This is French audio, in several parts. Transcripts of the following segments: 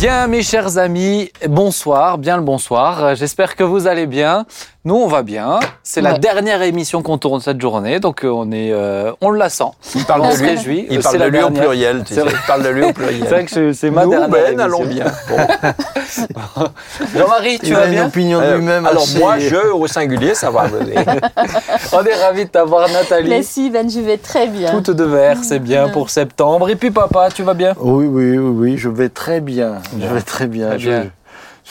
Bien, mes chers amis, bonsoir, bien le bonsoir. J'espère que vous allez bien. Nous, on va bien. C'est la dernière émission qu'on tourne cette journée, donc euh, on est, euh, on la sent. Il parle On de lui. réjouit. Il parle c'est de la lui au dernière. pluriel, tu C'est sais. vrai. Il parle de lui au C'est pluriel. vrai que c'est- c'est ma Nous, dernière Ben, émission. allons bien. Bon. Jean-Marie, tu Il vas a une bien opinion de Euh, lui-même alors assez- moi, je au singulier, ça va. On est ravis de t'avoir, Nathalie. Merci, Ben, je vais très bien. Toute de vert, c'est bien pour septembre. Et puis papa, tu vas bien? Oui, oui, oui, oui, je vais très bien. Je vais très bien. Très je, bien. je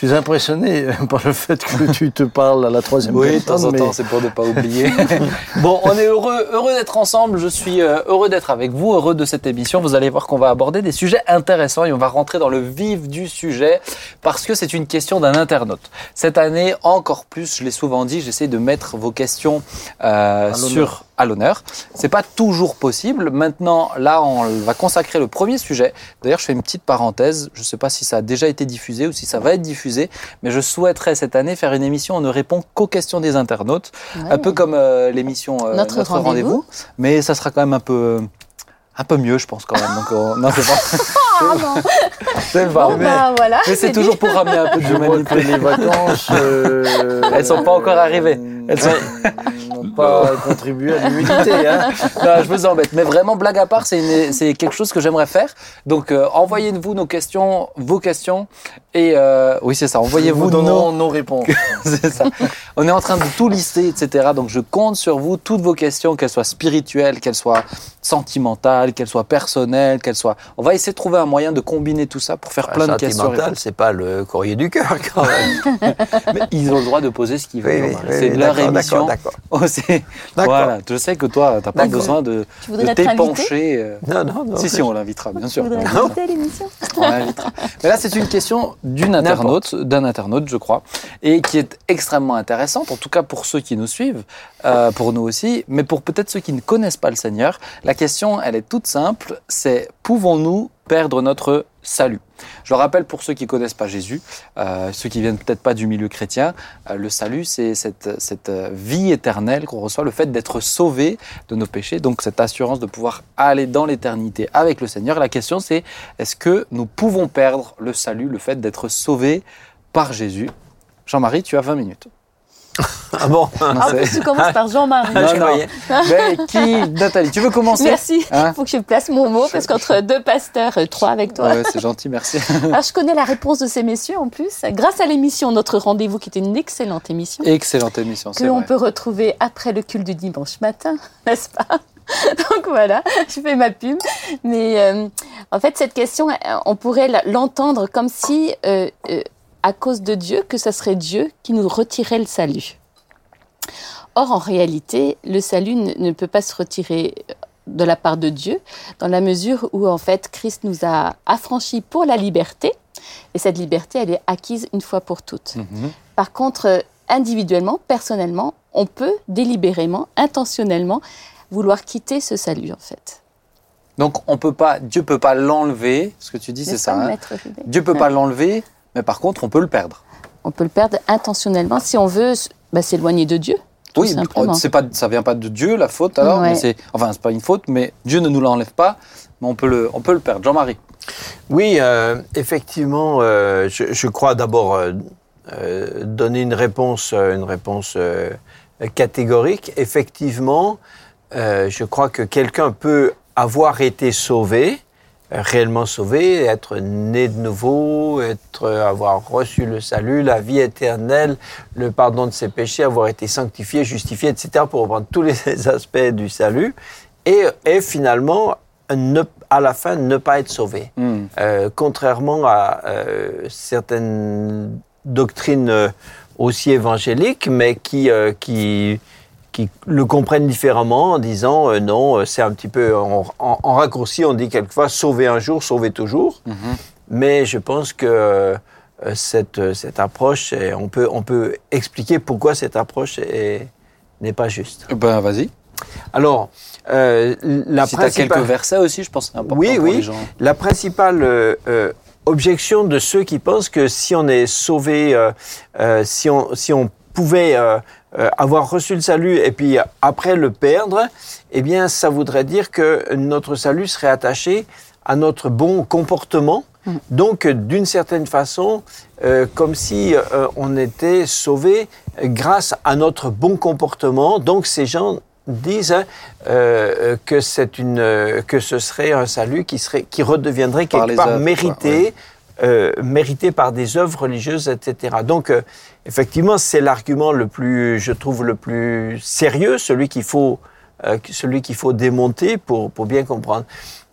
suis impressionné par le fait que tu te parles à la troisième Oui, de personne. temps en temps, c'est pour ne pas oublier. bon, on est heureux, heureux d'être ensemble. Je suis euh, heureux d'être avec vous, heureux de cette émission. Vous allez voir qu'on va aborder des sujets intéressants et on va rentrer dans le vif du sujet parce que c'est une question d'un internaute. Cette année, encore plus, je l'ai souvent dit, j'essaie de mettre vos questions euh, sur à l'honneur. C'est pas toujours possible. Maintenant, là, on va consacrer le premier sujet. D'ailleurs, je fais une petite parenthèse. Je sais pas si ça a déjà été diffusé ou si ça va être diffusé, mais je souhaiterais cette année faire une émission où on ne répond qu'aux questions des internautes, Ouais. un peu comme euh, l'émission euh, Notre Notre, Rendez-vous. rendez-vous, mais ça sera quand même un peu un peu mieux, je pense quand même. Donc, euh, non, c'est pas. Ah non. c'est pas. Bon, mais bah, voilà. mais c'est toujours pour ramener un peu d'humanité. les vacances. euh, Elles sont pas encore arrivées. Elles sont- n'ont pas contribué à l'humilité. Hein. Je vous embête. Mais vraiment, blague à part, c'est quelque chose que j'aimerais faire. Donc, euh, envoyez-vous nos questions, vos questions. Et euh, oui, c'est ça. Envoyez-vous vous nos, nos réponses. c'est ça. On est en train de tout lister, etc. Donc je compte sur vous, toutes vos questions, qu'elles soient spirituelles, qu'elles soient sentimentales, qu'elles soient personnelles, qu'elles soient. On va essayer de trouver un moyen de combiner tout ça pour faire plein de questions. Sentimental, c'est pas le courrier du cœur quand même. Mais ils ont le droit de poser ce qu'ils veulent. Oui, oui, Jean-Marie. oui, c'est oui, leur émission. d'accord, Oh, D'accord. voilà. Je sais que toi, t'as pas besoin de, Tu voudrais t'épancher. euh. Non, non, non. Si, si, on l'invitera, bien Tu sûr. voudrais à l'émission? On l'invitera. Mais là, c'est une question d'une internaute, d'un internaute, je crois, et qui est extrêmement intéressante, en tout cas pour ceux qui nous suivent, euh, pour nous aussi, mais pour peut-être ceux qui ne connaissent pas le Seigneur. La question, elle est toute simple, c'est pouvons-nous perdre notre salut Je le rappelle pour ceux qui connaissent pas Jésus, euh, ceux qui viennent peut-être pas du milieu chrétien, euh, le salut, c'est cette, cette euh, vie éternelle qu'on reçoit, le fait d'être sauvé de nos péchés, donc cette assurance de pouvoir aller dans l'éternité avec le Seigneur. La question, c'est est-ce que nous pouvons perdre le salut, le fait d'être sauvé par Jésus? Jean-Marie, tu as 20 minutes. Ah bon Non, En plus, tu commences par Jean-Marie. Ah, Non, non. Mais qui Nathalie, tu veux commencer Merci. Il Hein faut que je place mon mot parce qu'entre deux pasteurs, euh, trois avec toi. Ouais, c'est gentil, merci. Alors, je connais la réponse de ces messieurs en plus, grâce à l'émission Notre Rendez-vous, qui était une excellente émission, Excellente émission, que c'est l'on vrai. peut retrouver après le culte du dimanche matin, n'est-ce pas Donc voilà, je fais ma pub. Mais euh, en fait, cette question, euh, on pourrait l'entendre comme si, euh, euh, à cause de Dieu, que ce serait Dieu qui nous retirait le salut. Or, en réalité, le salut ne, peut pas se retirer de la part de Dieu, dans la mesure où, en fait, Christ nous a affranchis pour la liberté, et cette liberté, elle est acquise une fois pour toutes. Mhm. Par contre, euh, individuellement, personnellement, on peut délibérément, intentionnellement, vouloir quitter ce salut, en fait. Donc on peut pas, Dieu peut pas l'enlever. Ce que tu dis, c'est ça. hein? Dieu peut pas l'enlever, mais par contre, on peut le perdre. On peut le perdre intentionnellement si on veut bah, s'éloigner de Dieu. Tout oui, simplement. c'est pas, ça vient pas de Dieu la faute alors, Ouais. mais c'est, enfin c'est pas une faute, mais Dieu ne nous l'enlève pas, mais on peut le, on peut le perdre. Jean-Marie. Oui, euh, effectivement, euh, je, je crois d'abord euh, donner une réponse, une réponse euh, catégorique. Effectivement, euh, je crois que quelqu'un peut avoir été sauvé, euh, réellement sauvé, être né de nouveau, être, avoir reçu le salut, la vie éternelle, le pardon de ses péchés, avoir été sanctifié, justifié, etc., pour reprendre tous les aspects du salut, et, et finalement, ne, à la fin, ne pas être sauvé. Hmm. Euh, contrairement à euh, certaines doctrines euh, aussi évangéliques, mais qui, euh, qui, qui le comprennent différemment en disant euh, non, euh, c'est un petit peu en, en- en raccourci, on dit quelquefois sauver un jour, sauver toujours. Mhm. Mais je pense que euh, cette, cette approche, on peut, on peut expliquer pourquoi cette approche est- n'est pas juste. Ben vas-y. Alors, euh, la si principale- quelques versets aussi, je pense que c'est important Oui, pour oui. les gens. La principale euh, euh, objection de ceux qui pensent que si on est sauvé, si, on, si on pouvait euh, avoir reçu le salut et puis après le perdre, eh bien, ça voudrait dire que notre salut serait attaché à notre bon comportement Mm. Donc, d'une certaine façon, euh, comme si euh, on était sauvé grâce à notre bon comportement. Donc, ces gens disent euh, que c'est une euh, que ce serait un salut qui serait qui redeviendrait quelque part œuvres, mérité euh, mérité par des œuvres religieuses etc donc effectivement c'est l'argument le plus je trouve le plus sérieux celui qu'il faut euh, celui qu'il faut démonter pour pour bien comprendre.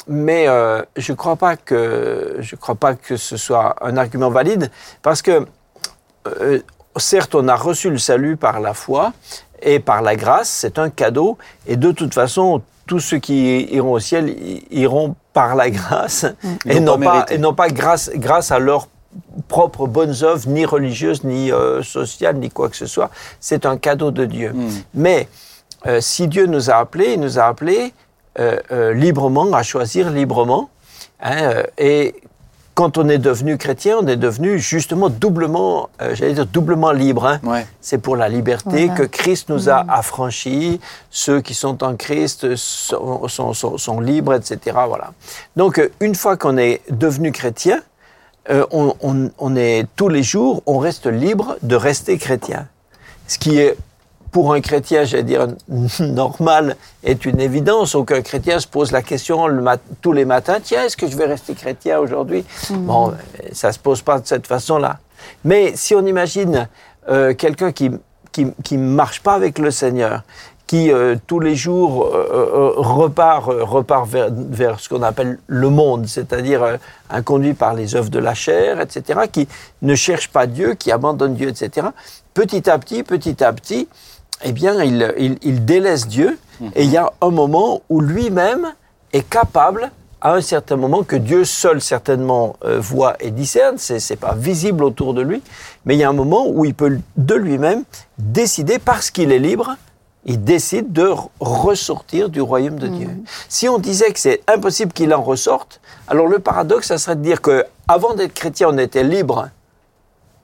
Mais euh, je crois pas que je crois pas que ce soit un argument valide parce que euh, certes, on a reçu le salut par la foi et par la grâce, c'est un cadeau, et de toute façon, tous ceux qui iront au ciel iront par la grâce et non pas et non pas grâce, grâce à leurs propres bonnes œuvres, ni religieuses, ni euh, sociales, ni quoi que ce soit. C'est un cadeau de Dieu. Hmm. Mais euh, si Dieu nous a appelés, il nous a appelés euh, euh, librement, à choisir librement. hein, euh, et quand on est devenu chrétien, on est devenu justement doublement, euh, j'allais dire doublement libre. hein. Ouais. C'est pour la liberté Voilà. que Christ nous a affranchis. Ceux qui sont en Christ sont, sont- sont- sont libres, etc. Voilà. Donc, une fois qu'on est devenu chrétien, euh, on, on- on est tous les jours, on reste libre de rester chrétien. Ce qui est pour un chrétien, j'allais dire normal, est une évidence. Aucun chrétien se pose la question le tous les matins tiens, est-ce que je vais rester chrétien aujourd'hui? Bon, euh, ça se pose pas de cette façon-là. Mais si on imagine euh, quelqu'un qui qui qui marche pas avec le Seigneur, qui euh, tous les jours euh, euh, repart euh, repart vers vers ce qu'on appelle le monde, c'est-à-dire euh, un conduit par les œuvres de la chair, etc., qui ne cherche pas Dieu, qui abandonne Dieu, etc. Petit à petit, petit à petit, eh bien, il, il, il délaisse Dieu, et il y a un moment où lui-même est capable, à un certain moment, que Dieu seul certainement euh, voit et discerne, c'est c'est pas visible autour de lui, mais il y a un moment où il peut de lui-même décider, parce qu'il est libre, il décide de ressortir du royaume de Dieu. Si on disait que c'est impossible qu'il en ressorte, alors le paradoxe, ça serait de dire que avant d'être chrétien, on était libre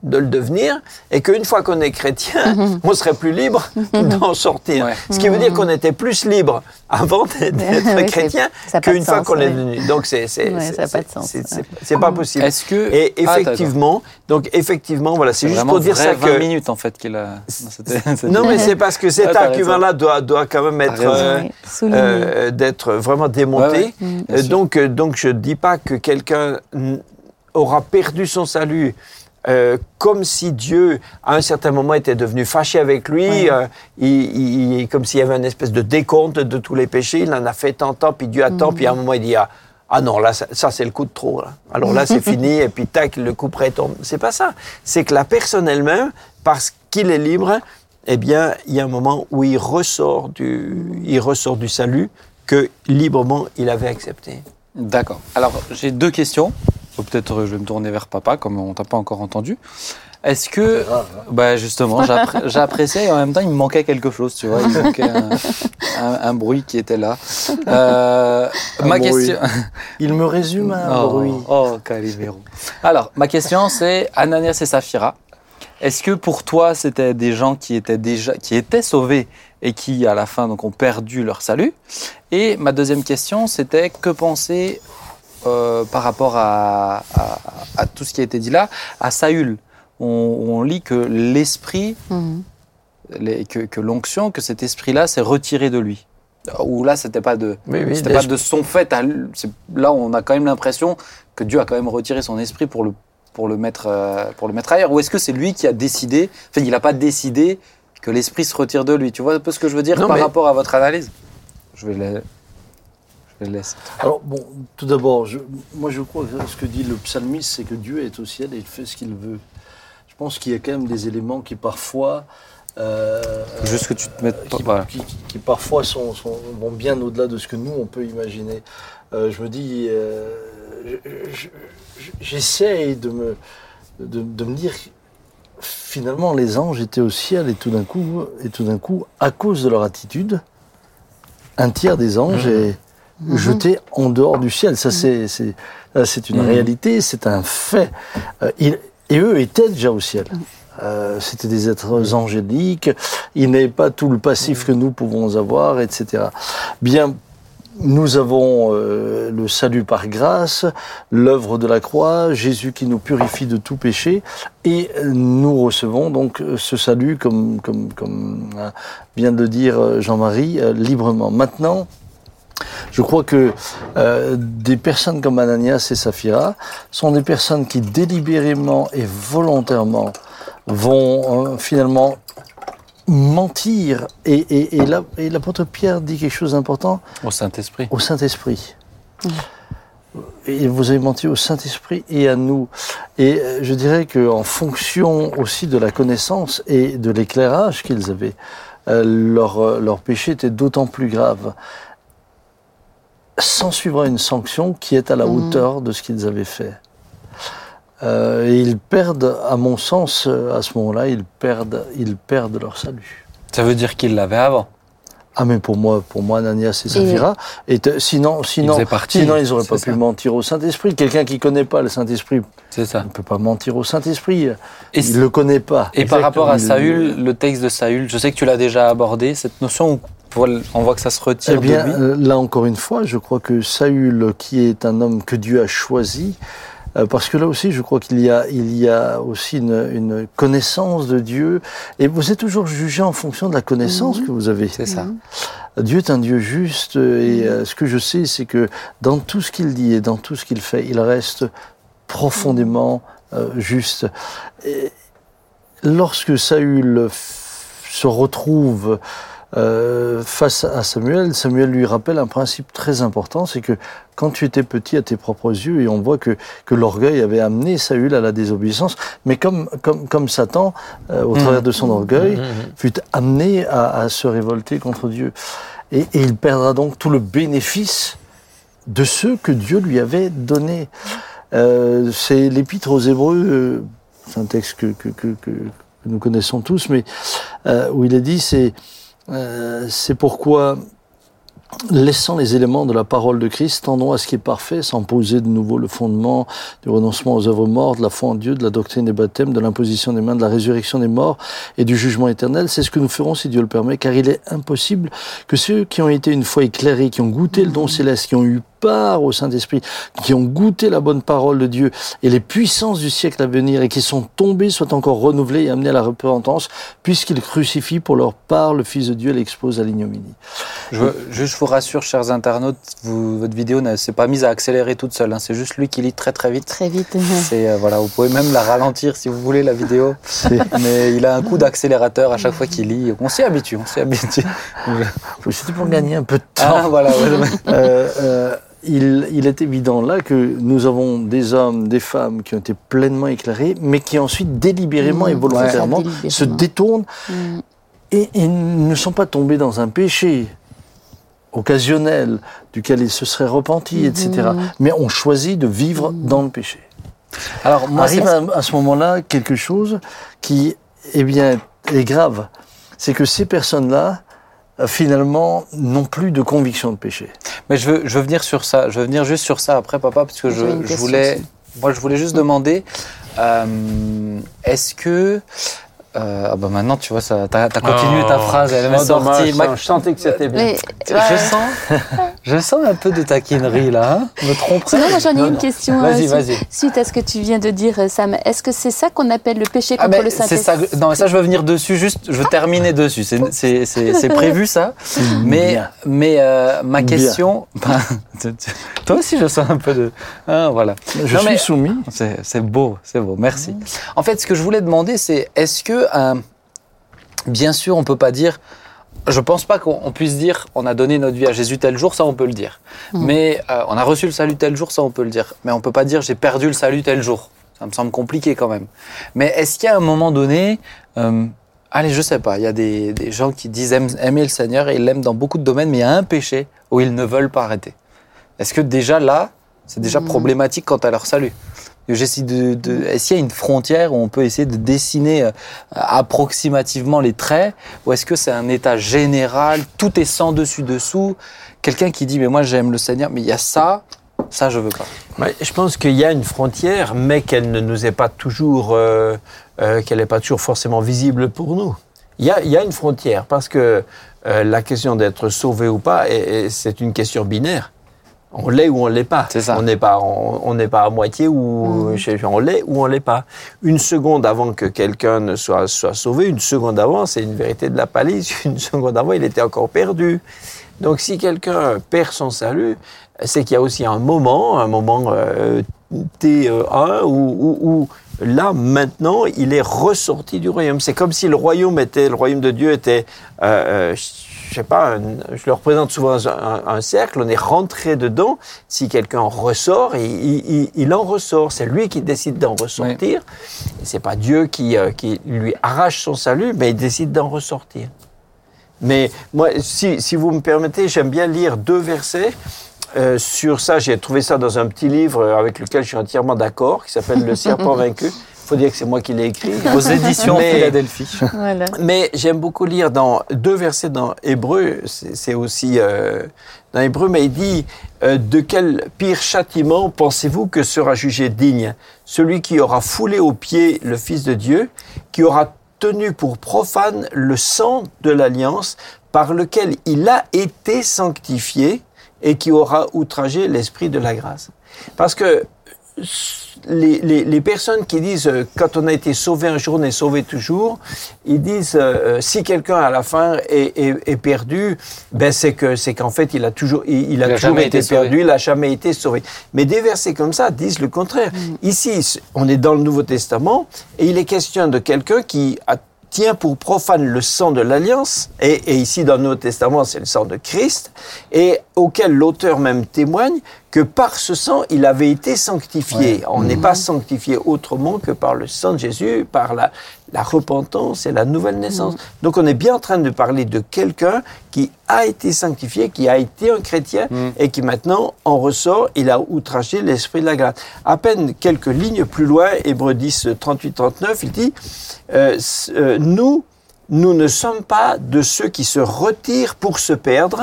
de le devenir, et qu'une fois qu'on est chrétien, on serait plus libre d'en sortir. Ouais. Ce qui veut dire qu'on était plus libre avant d'être chrétien qu'une fois sens, qu'on est devenu. Donc c'est c'est Ouais, c'est- pas de c'est- sens, c'est- ouais. c'est- c'est pas possible. Est-ce que Et Ah, effectivement, donc effectivement, voilà, c'est juste pour dire ça 20 que minutes en fait qu'il a. C'était- c'était- non, mais c'est parce que cet argument-là doit, doit quand même être euh, euh, d'être vraiment démonté. Ouais, ouais, Euh, donc, euh, donc, je ne dis pas que quelqu'un aura perdu son salut. Euh, comme si Dieu, à un certain moment, était devenu fâché avec lui, euh, il, il- comme s'il y avait une espèce de décompte de tous les péchés, il en a fait tant, tant, puis Dieu a tant, Mm. puis à un moment il dit ah, ah non là ça, ça, c'est le coup de trop, là. alors là c'est fini, et puis tac le coup près tombe. C'est pas ça, c'est que la personne elle-même, parce qu'il est libre, eh bien il y a un moment où il ressort du, il ressort du salut que librement il avait accepté. D'accord. Alors, j'ai deux questions. Peut-être euh, je vais me tourner vers papa, comme on t'a pas encore entendu. Est-ce que, grave, hein. bah justement, j'appré- j'appréciais et en même temps, il me manquait quelque chose, tu vois. Il me manquait un, un- un bruit qui était là. Euh, ma bruit. question. Il me résume un oh, bruit. oh, Calimero. Alors, ma question, c'est Ananias et Saphira. Est-ce que pour toi, c'était des gens qui étaient déjà, qui étaient sauvés et qui, à la fin, donc, ont perdu leur salut? Et ma deuxième question, c'était que penser euh, par rapport à, à- à tout ce qui a été dit là, à Saül on, on lit que l'esprit, Mhm. les- que, que l'onction, que cet esprit-là s'est retiré de lui. Ou là, c'était pas de, Oui, oui, c'était des- pas de son fait. à Là, on a quand même l'impression que Dieu a quand même retiré son esprit pour le, pour le, mettre, euh, pour le mettre ailleurs. Ou est-ce que c'est lui qui a décidé, enfin, il n'a pas décidé que l'esprit se retire de lui? Tu vois un peu ce que je veux dire Non, par mais- rapport à votre analyse? Je vais le, Alors, bon, tout d'abord, je- moi je crois que ce que dit le psalmiste, c'est que Dieu est au ciel et il fait ce qu'il veut. Je pense qu'il y a quand même des éléments qui parfois. euh, Juste que tu te mettes pas- qui, qui- qui- qui parfois sont, sont- vont bien au-delà de ce que nous on peut imaginer. Euh, je me dis, euh, je- je- je- j'essaye de me, de, de me dire, finalement les anges étaient au ciel et tout d'un coup, et tout d'un coup, à cause de leur attitude, un tiers des anges est jeté en dehors du ciel. Ça c'est, c'est, une Mhm. réalité, c'est un fait. Euh, ils- et eux étaient déjà au ciel. Euh, c'était des êtres angéliques, ils n'avaient pas tout le passif que nous pouvons avoir, etc. Bien, nous avons euh, le salut par grâce, l'œuvre de la croix, Jésus qui nous purifie de tout péché, et nous recevons donc ce salut, comme, comme, comme euh, vient de le dire Jean-Marie, euh, librement. Maintenant, je crois que euh, des personnes comme Ananias et Saphira sont des personnes qui délibérément et volontairement vont euh, finalement mentir. Et, et, et là- et l'apôtre Pierre dit quelque chose d'important Au Saint-Esprit. au Saint-Esprit. Et vous avez menti au Saint-Esprit et à nous. Et euh, je dirais qu'en fonction aussi de la connaissance et de l'éclairage qu'ils avaient, euh, leur, leur péché était d'autant plus grave. S'en suivra une sanction qui est à la hauteur de ce qu'ils avaient fait. Euh, et ils perdent, à mon sens, euh, à ce moment-là, ils perdent, ils perdent leur salut. Ça veut dire qu'il l'avait avant? Ah mais pour moi, pour moi, Ananias et Saphira, et sinon, sinon, partie, sinon ils n'auraient pas ça. pu mentir au Saint-Esprit. Quelqu'un qui connaît pas le Saint-Esprit C'est ça. ne peut pas mentir au Saint-Esprit. Et, Il le connaît pas. et par rapport à Saül, le texte de Saül, je sais que tu l'as déjà abordé, cette notion où on voit que ça se retire Eh bien, de lui. euh, là encore une fois, je crois que Saül, qui est un homme que Dieu a choisi, euh, parce que là aussi, je crois qu'il y a, il y a aussi une, une connaissance de Dieu, et vous êtes toujours jugé en fonction de la connaissance que vous avez. C'est ça. Dieu est un Dieu juste et euh, ce que je sais, c'est que dans tout ce qu'il dit et dans tout ce qu'il fait, il reste profondément euh, juste. Et lorsque Saül se retrouve euh, face à Samuel, Samuel lui rappelle un principe très important, c'est que quand tu étais petit à tes propres yeux, et on voit que, que l'orgueil avait amené Saül à la désobéissance, mais comme, comme, comme Satan, euh, au travers de son orgueil, fut amené à, à se révolter contre Dieu. Et, et il perdra donc tout le bénéfice de ce que Dieu lui avait donné. Euh, c'est l'épître aux Hébreux, euh, c'est un texte que, que, que, que- nous connaissons tous, mais euh, où il est dit, c'est c'est pourquoi, laissant les éléments de la parole de Christ, tendons à ce qui est parfait, sans poser de nouveau le fondement du renoncement aux œuvres mortes, de la foi en Dieu, de la doctrine des baptêmes, de l'imposition des mains, de la résurrection des morts et du jugement éternel. C'est ce que nous ferons si Dieu le permet, car il est impossible que ceux qui ont été une fois éclairés, qui ont goûté le don céleste, qui ont eu part au Saint-Esprit, qui ont goûté la bonne parole de Dieu et les puissances du siècle à venir et qui sont tombés soient encore renouvelés et amenés à la repentance, puisqu'ils crucifient pour leur part le Fils de Dieu et l'exposent à l'ignominie. Je, veux- juste, je vous rassure, chers internautes, vous- votre vidéo ne s'est pas mise à accélérer toute seule. hein. C'est juste lui qui lit très très vite. Très vite. C'est euh, voilà, vous pouvez même la ralentir si vous voulez la vidéo. Mais il a un coup d'accélérateur à chaque fois qu'il lit. On s'y habitue, on s'y habitue. C'était pour gagner un peu de temps. Ah voilà. ouais. Euh, euh, il, il est évident là que nous avons des hommes, des femmes qui ont été pleinement éclairés, mais qui ensuite délibérément Mmh, et volontairement ouais. Délibérément. se détournent Mm. et, et ne sont pas tombés dans un péché occasionnel duquel ils se seraient repentis, etc. Mais ont choisi de vivre dans le péché. Alors moi, Arrive à, à ce moment-là quelque chose qui eh bien, est grave. C'est que ces personnes-là, euh, finalement, n'ont plus de conviction de péché. Mais je veux, je veux venir sur ça. Je veux venir juste sur ça après, papa, parce que je, voulais, aussi. moi, je voulais juste demander, euh, est-ce que, euh, ah bah maintenant, tu vois, ça, t'as, continué ta phrase, elle m'est Oh, sortie. je sentais que c'était bien. Mais, je ouais. sens, je sens un peu de taquinerie là. Hein me trompe Sinon, moi j'en ai une question. euh, Vas-y, vas-y. Suite à ce que tu viens de dire, euh, Sam, est-ce que c'est ça qu'on appelle le péché Ah contre ben, le Saint-Esprit ça. Non, mais ça, je veux venir dessus. Juste, je veux terminer dessus. C'est, c'est, c'est, c'est prévu ça. Mais, Bien. mais euh, ma question. Tu- toi aussi, je sens un peu de. Hein, voilà. Je Non, suis mais- soumis. C'est c'est beau, c'est beau, merci. En fait, ce que je voulais demander, c'est est-ce que, euh, bien sûr, on peut pas dire, je pense pas qu'on on puisse dire, on a donné notre vie à Jésus tel jour, ça on peut le dire. Mais euh, on a reçu le salut tel jour, ça on peut le dire. Mais on peut pas dire, j'ai perdu le salut tel jour. Ça me semble compliqué quand même. Mais est-ce qu'il y a un moment donné, euh, allez, je sais pas, il y a des, des gens qui disent aime- aimer le Seigneur et ils l'aiment dans beaucoup de domaines, mais il y a un péché où ils ne veulent pas arrêter. Est-ce que déjà là, c'est déjà Mhm. problématique quant à leur salut? Est-ce qu'il y a une frontière où on peut essayer de dessiner euh, approximativement les traits Ou est-ce que c'est un état général Tout est sans dessus dessous? Quelqu'un qui dit mais moi j'aime le Seigneur, mais il y a ça, ça je veux pas. Je pense qu'il y a une frontière, mais qu'elle ne nous est pas toujours, euh, euh, qu'elle n'est pas toujours forcément visible pour nous. Il y a, une frontière parce que la question d'être sauvé ou pas, c'est une question binaire. On l'est ou on l'est pas. C'est ça. On n'est pas, on, n'est pas à moitié ou mmh. on l'est ou on l'est pas. Une seconde avant que quelqu'un ne soit, soit sauvé, une seconde avant, c'est une vérité de la palisse. Une seconde avant, il était encore perdu. Donc, si quelqu'un perd son salut, c'est qu'il y a aussi un moment, un moment euh, T1 où, là, maintenant, il est ressorti du royaume. C'est comme si le royaume était, le royaume de Dieu était, euh, euh je sais pas, je le représente souvent un, cercle, on est rentré dedans. Si quelqu'un ressort, il, il, en ressort. C'est lui qui décide d'en ressortir. C'est pas Dieu qui, euh, qui lui arrache son salut, mais il décide d'en ressortir. Mais moi, si, si vous me permettez, j'aime bien lire deux versets euh, sur ça, j'ai trouvé ça dans un petit livre avec lequel je suis entièrement d'accord, qui s'appelle Le serpent vaincu. Il faut dire que c'est moi qui l'ai écrit. Aux éditions Philadelphie. Mais j'aime beaucoup lire dans deux versets dans Hébreu, c'est aussi euh, dans Hébreu, mais il dit euh, De quel pire châtiment pensez-vous que sera jugé digne? Celui qui aura foulé aux pieds le Fils de Dieu, qui aura tenu pour profane le sang de l'alliance par lequel il a été sanctifié et qui aura outragé l'esprit de la grâce. Parce que les, les, les, personnes qui disent euh, quand on a été sauvé un jour, on est sauvé toujours, ils disent euh, euh, si quelqu'un à la fin est, est, est perdu, ben c'est que c'est qu'en fait il a toujours il, il a, toujours été, perdu, il a jamais été sauvé. Mais des versets comme ça disent le contraire. Mm. Ici, on est dans le Nouveau Testament et il est question de quelqu'un qui a tient pour profane le sang de l'alliance, et, ici dans le Nouveau Testament c'est le sang de Christ, et auquel l'auteur même témoigne que par ce sang il avait été sanctifié. On n'est pas sanctifié autrement que par le sang de Jésus, par la, la repentance et la nouvelle naissance. Donc on est bien en train de parler de quelqu'un qui a été sanctifié, qui a été un chrétien mm. et qui maintenant en ressort, il a outragé l'esprit de la grâce. À peine quelques lignes plus loin, Hébreu 10, 38-39, il dit, euh, euh, nous, nous ne sommes pas de ceux qui se retirent pour se perdre,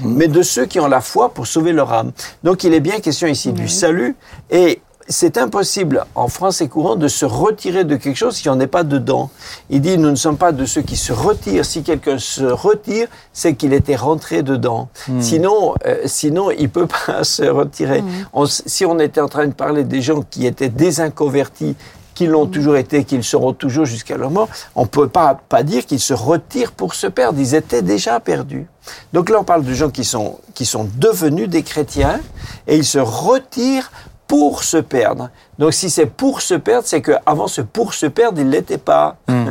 mm. mais de ceux qui ont la foi pour sauver leur âme. Donc il est bien question ici du salut et c'est impossible en français courant de se retirer de quelque chose qui n'en est pas dedans. Il dit, nous ne sommes pas de ceux qui se retirent. Si quelqu'un se retire, c'est qu'il était rentré dedans. Hmm. Sinon, euh, sinon, il peut pas se retirer. Hmm. si on était en train de parler des gens qui étaient désinconvertis, qui l'ont toujours été, qu'ils seront toujours jusqu'à leur mort, on ne peut pas, pas dire qu'ils se retirent pour se perdre. Ils étaient déjà perdus. Donc là, on parle de gens qui sont, qui sont devenus des chrétiens et ils se retirent pour se perdre. Donc si c'est pour se perdre, c'est qu'avant ce pour se perdre, il l'était pas. Hmm.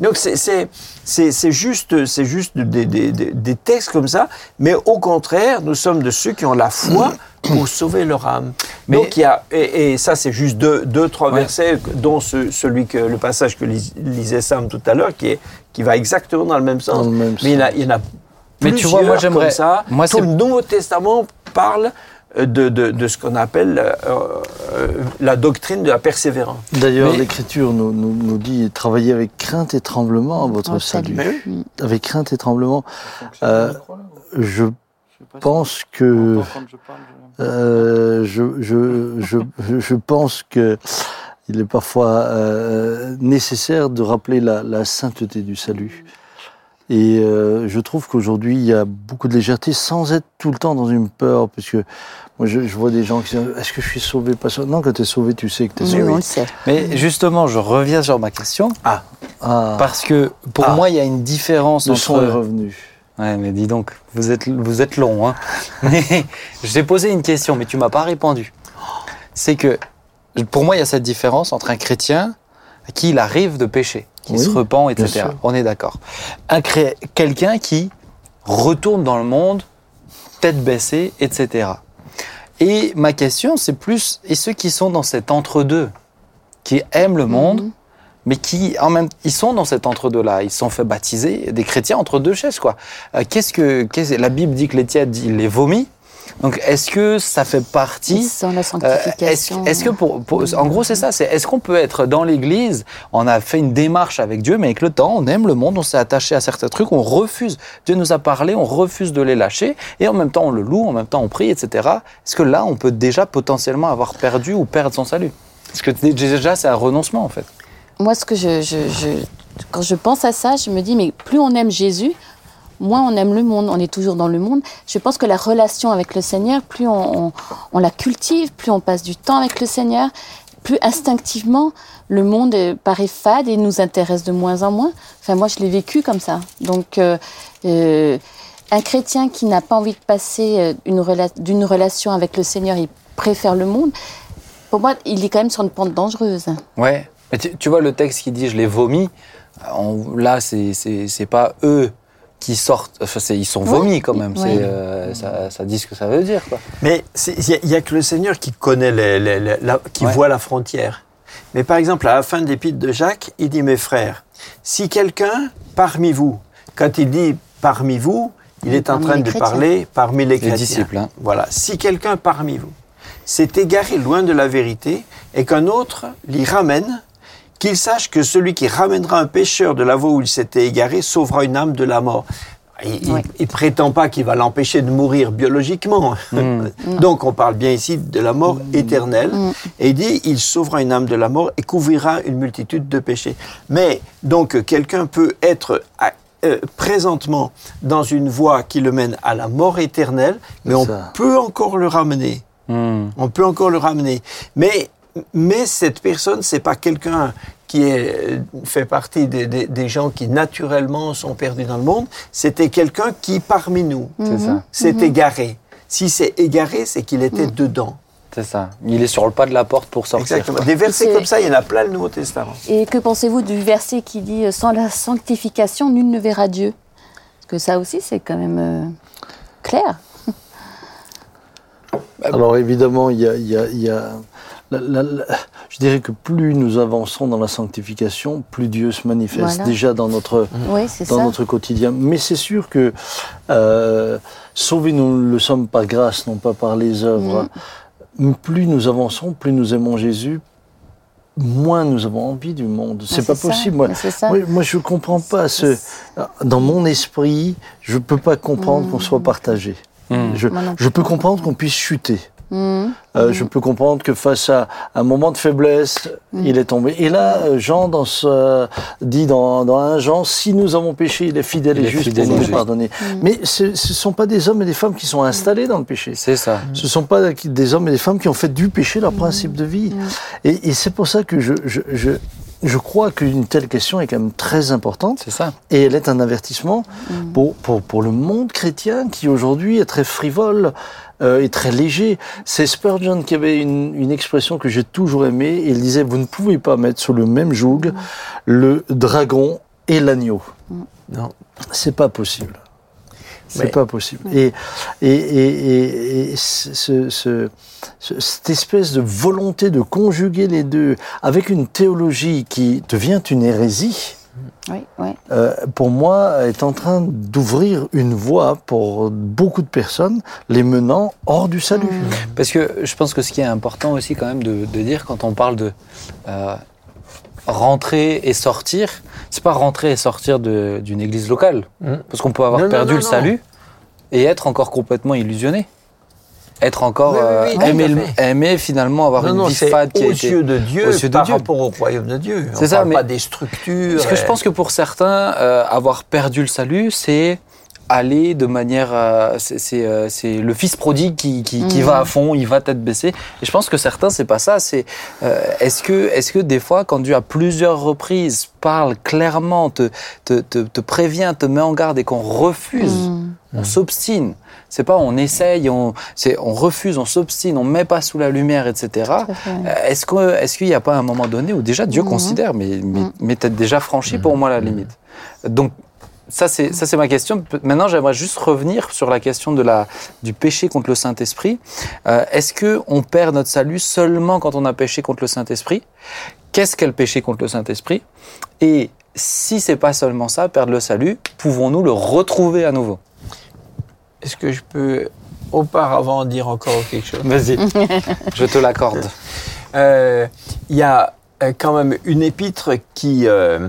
Donc c'est juste, juste des, des, des, textes comme ça, mais au contraire, nous sommes de ceux qui ont la foi pour sauver leur âme. Mais Donc il y a, et, ça c'est juste deux, deux trois versets, dont celui que le passage que lisait Sam tout à l'heure, qui, est, qui va exactement dans le même sens. mais il y, en a, il y en a mais tu vois, moi j'aimerais ça. Moi, Tout le Nouveau Testament parle de, de, ce qu'on appelle euh, euh, la doctrine de la persévérance. D'ailleurs, l'Écriture nous, nous, nous, dit travailler avec crainte et tremblement à votre salut. Avec crainte et tremblement. Euh, je pense que je, je, je, je, pense que il est parfois nécessaire de rappeler la, la sainteté du salut. Et euh, je trouve qu'aujourd'hui, il y a beaucoup de légèreté sans être tout le temps dans une peur. Parce que moi, je, vois des gens qui disent Est-ce que je suis sauvé pas sauvé? Non, quand tu es sauvé, tu sais que tu es sauvé. Mais justement, je reviens sur ma question. Ah. ah. Parce que pour ah. moi, il y a une différence Le entre. son est revenu. Ouais, mais dis donc, vous êtes, vous êtes long. Hein. je t'ai posé une question, mais tu m'as pas répondu. C'est que pour moi, il y a cette différence entre un chrétien à qui il arrive de pécher qui se repent, etc. On est d'accord. Quelqu'un qui retourne dans le monde, tête baissée, etc. Et ma question, c'est plus, et ceux qui sont dans cet entre-deux, qui aiment le monde, mhm. mais qui, en même ils sont dans cet entre-deux-là, ils sont fait baptiser, des chrétiens entre deux chaises, quoi. Euh, qu'est-ce que, la Bible dit que les tièdes, il les vomit. Donc, est-ce que ça fait partie Sans la sanctification. Euh, est-ce, que pour, en gros, c'est ça. C'est est-ce qu'on peut être dans l'Église On a fait une démarche avec Dieu, mais avec le temps, on aime le monde, on s'est attaché à certains trucs, on refuse. Dieu nous a parlé, on refuse de les lâcher, et en même temps, on le loue, en même temps, on prie, etc. Est-ce que là, on peut déjà potentiellement avoir perdu ou perdre son salut? Parce que déjà, c'est un renoncement, en fait. Moi, ce que je, je, je, quand je pense à ça, je me dis, mais plus on aime Jésus, moins on aime le monde. On est toujours dans le monde. Je pense que la relation avec le Seigneur, plus on, la cultive, plus on passe du temps avec le Seigneur, plus instinctivement le monde paraît fade et nous intéresse de moins en moins. Enfin, moi, je l'ai vécu comme ça. Donc, euh, euh, un chrétien qui n'a pas envie de passer euh, d'une relation avec le Seigneur, il préfère le monde. Pour moi, il est quand même sur une pente dangereuse. Ouais. Tu, vois le texte qui dit je l'ai vomi. On, là, c'est pas eux qui sortent. Enfin, ils sont vomis quand même. ça, ça, dit ce que ça veut dire. Quoi. Mais il n'y a, que le Seigneur qui connaît, les, qui voit la frontière. Mais par exemple, à la fin de l'épître de Jacques, il dit, mes frères, si quelqu'un parmi vous, quand il dit parmi vous, il est en train de parler parmi les, chrétiens. disciples. Hein. Voilà. Si quelqu'un parmi vous s'est égaré loin de la vérité et qu'un autre l'y ramène, qu'il sache que celui qui ramènera un pécheur de la voie où il s'était égaré sauvera une âme de la mort. Il, ne prétend pas qu'il va l'empêcher de mourir biologiquement. Hmm. Donc on parle bien ici de la mort hmm. éternelle. Et il dit, il sauvera une âme de la mort et couvrira une multitude de péchés. Mais donc quelqu'un peut être euh, présentement dans une voie qui le mène à la mort éternelle, mais on peut encore le ramener. On peut encore le ramener. Mais mais cette personne, c'est pas quelqu'un qui est, fait partie des, gens qui naturellement sont perdus dans le monde, c'était quelqu'un qui, parmi nous, s'est mhm. égaré. Si c'est égaré, c'est qu'il était mhm. dedans. C'est ça. Il est sur le pas de la porte pour sortir. Exactement. Des versets comme ça, il y en a plein le Nouveau Testament. Et que pensez-vous du verset qui dit euh, Sans la sanctification, nul ne verra Dieu Parce que ça aussi, c'est quand même euh, clair. Alors évidemment, il y a je dirais que plus nous avançons dans la sanctification, plus Dieu se manifeste déjà dans notre, dans notre quotidien. Mais c'est sûr que euh, sauvés, nous le sommes par grâce, non pas par les œuvres. Mm. Plus nous avançons, plus nous aimons Jésus, moins nous avons envie du monde. C'est pas possible. Moi, moi, je comprends pas ce. Dans mon esprit, je peux pas comprendre qu'on soit partagé. Mm. Je, je, peux comprendre qu'on puisse chuter. Euh, je peux comprendre que face à un moment de faiblesse, il est tombé. Et là, Jean dans ce, dit dans, dans un Jean, si nous avons péché, il est fidèle et juste pour nous pardonner. Mais ce ne sont pas des hommes et des femmes qui sont installés dans le péché. C'est ça. Ce ne sont pas des hommes et des femmes qui ont fait du péché leur principe de vie. Et, et c'est pour ça que je, je, je je crois qu'une telle question est quand même très importante. C'est ça. Et elle est un avertissement pour, pour, pour, le monde chrétien qui aujourd'hui est très frivole euh, et très léger. C'est Spurgeon qui avait une, une expression que j'ai toujours aimée. Il disait, vous ne pouvez pas mettre sur le même joug le dragon et l'agneau. Non, c'est pas possible. C'est pas possible. Et, et, et, et ce, ce, cette espèce de volonté de conjuguer les deux avec une théologie qui devient une hérésie, oui, oui. Euh, pour moi, est en train d'ouvrir une voie pour beaucoup de personnes, les menant hors du salut. Mmh. Parce que je pense que ce qui est important aussi quand même de, de dire quand on parle de euh, rentrer et sortir, c'est pas rentrer et sortir d'une église locale. Mmh. Parce qu'on peut avoir perdu le salut et être encore complètement illusionné. Être encore euh, aimé, finalement avoir une vie fade qui aux yeux de Dieu aux yeux par rapport au royaume de Dieu. C'est ça, mais pas des structures. Parce que je pense que pour certains, euh, avoir perdu le salut, c'est aller de manière. Euh, euh, c'est le fils prodigue qui, qui, qui, va à fond, il va tête baissée. Et je pense que certains, c'est pas ça. C'est euh, est-ce que, est que des fois, quand Dieu à plusieurs reprises parle clairement, te, te, te, prévient, te met en garde et qu'on refuse, mm. on s'obstine. C'est pas on essaye, on, on refuse, on s'obstine, on met pas sous la lumière, etc. Est-ce qu'il est qu'il n'y a pas un moment donné où déjà Dieu mm-hmm. considère, mais, mais, mm. mais tu déjà franchi pour moi la limite. Donc ça, c'est ça, c'est ma question. Maintenant, j'aimerais juste revenir sur la question de la du péché contre le Saint Esprit. Euh, Est-ce que on perd notre salut seulement quand on a péché contre le Saint Esprit Qu'est-ce qu'est le péché contre le Saint Esprit Et si c'est pas seulement ça, perdre le salut, pouvons-nous le retrouver à nouveau? Est-ce que je peux auparavant dire encore quelque chose? Vas-y, je te l'accorde. Euh, il y a euh, quand même une épître qui euh,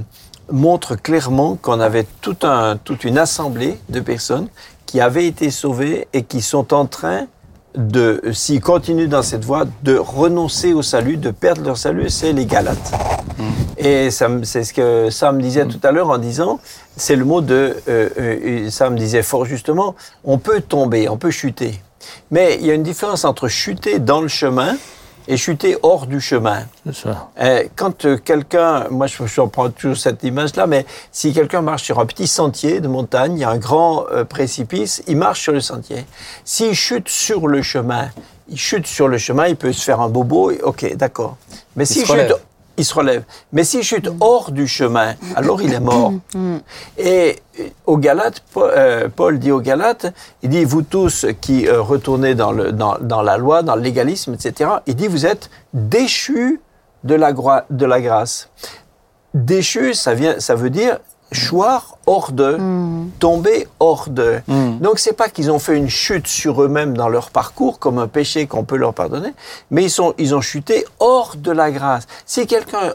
montre clairement qu'on avait tout un, toute une assemblée de personnes qui avaient été sauvées et qui sont en train de, s'ils continuent dans cette voie, de renoncer au salut, de perdre leur salut, c'est les Galates. Mm. Et c'est ce que Sam disait tout à l'heure en disant, c'est le mot de, euh, euh, Sam disait fort justement, on peut tomber, on peut chuter. Mais il y a une différence entre chuter dans le chemin et chuter hors du chemin. C'est ça. Euh, quand euh, quelqu'un, moi je, je reprends toujours cette image-là, mais si quelqu'un marche sur un petit sentier de montagne, il y a un grand euh, précipice, il marche sur le sentier. S'il chute sur le chemin, il chute sur le chemin, il peut se faire un bobo, ok, d'accord. Mais s'il chute il se relève. Mais s'il chute hors du chemin, alors il est mort. Et euh, au Galates, euh, Paul dit aux Galates, il dit, vous tous qui euh, retournez dans, le, dans, dans, la loi, dans le légalisme, etc., il dit, vous êtes déchus de la, de la grâce. Déchus, ça, vient, ça veut dire choir hors d'eux, mm. tomber hors d'eux. Mm. Donc c'est pas qu'ils ont fait une chute sur eux-mêmes dans leur parcours comme un péché qu'on peut leur pardonner, mais ils sont ils ont chuté hors de la grâce. Si quelqu'un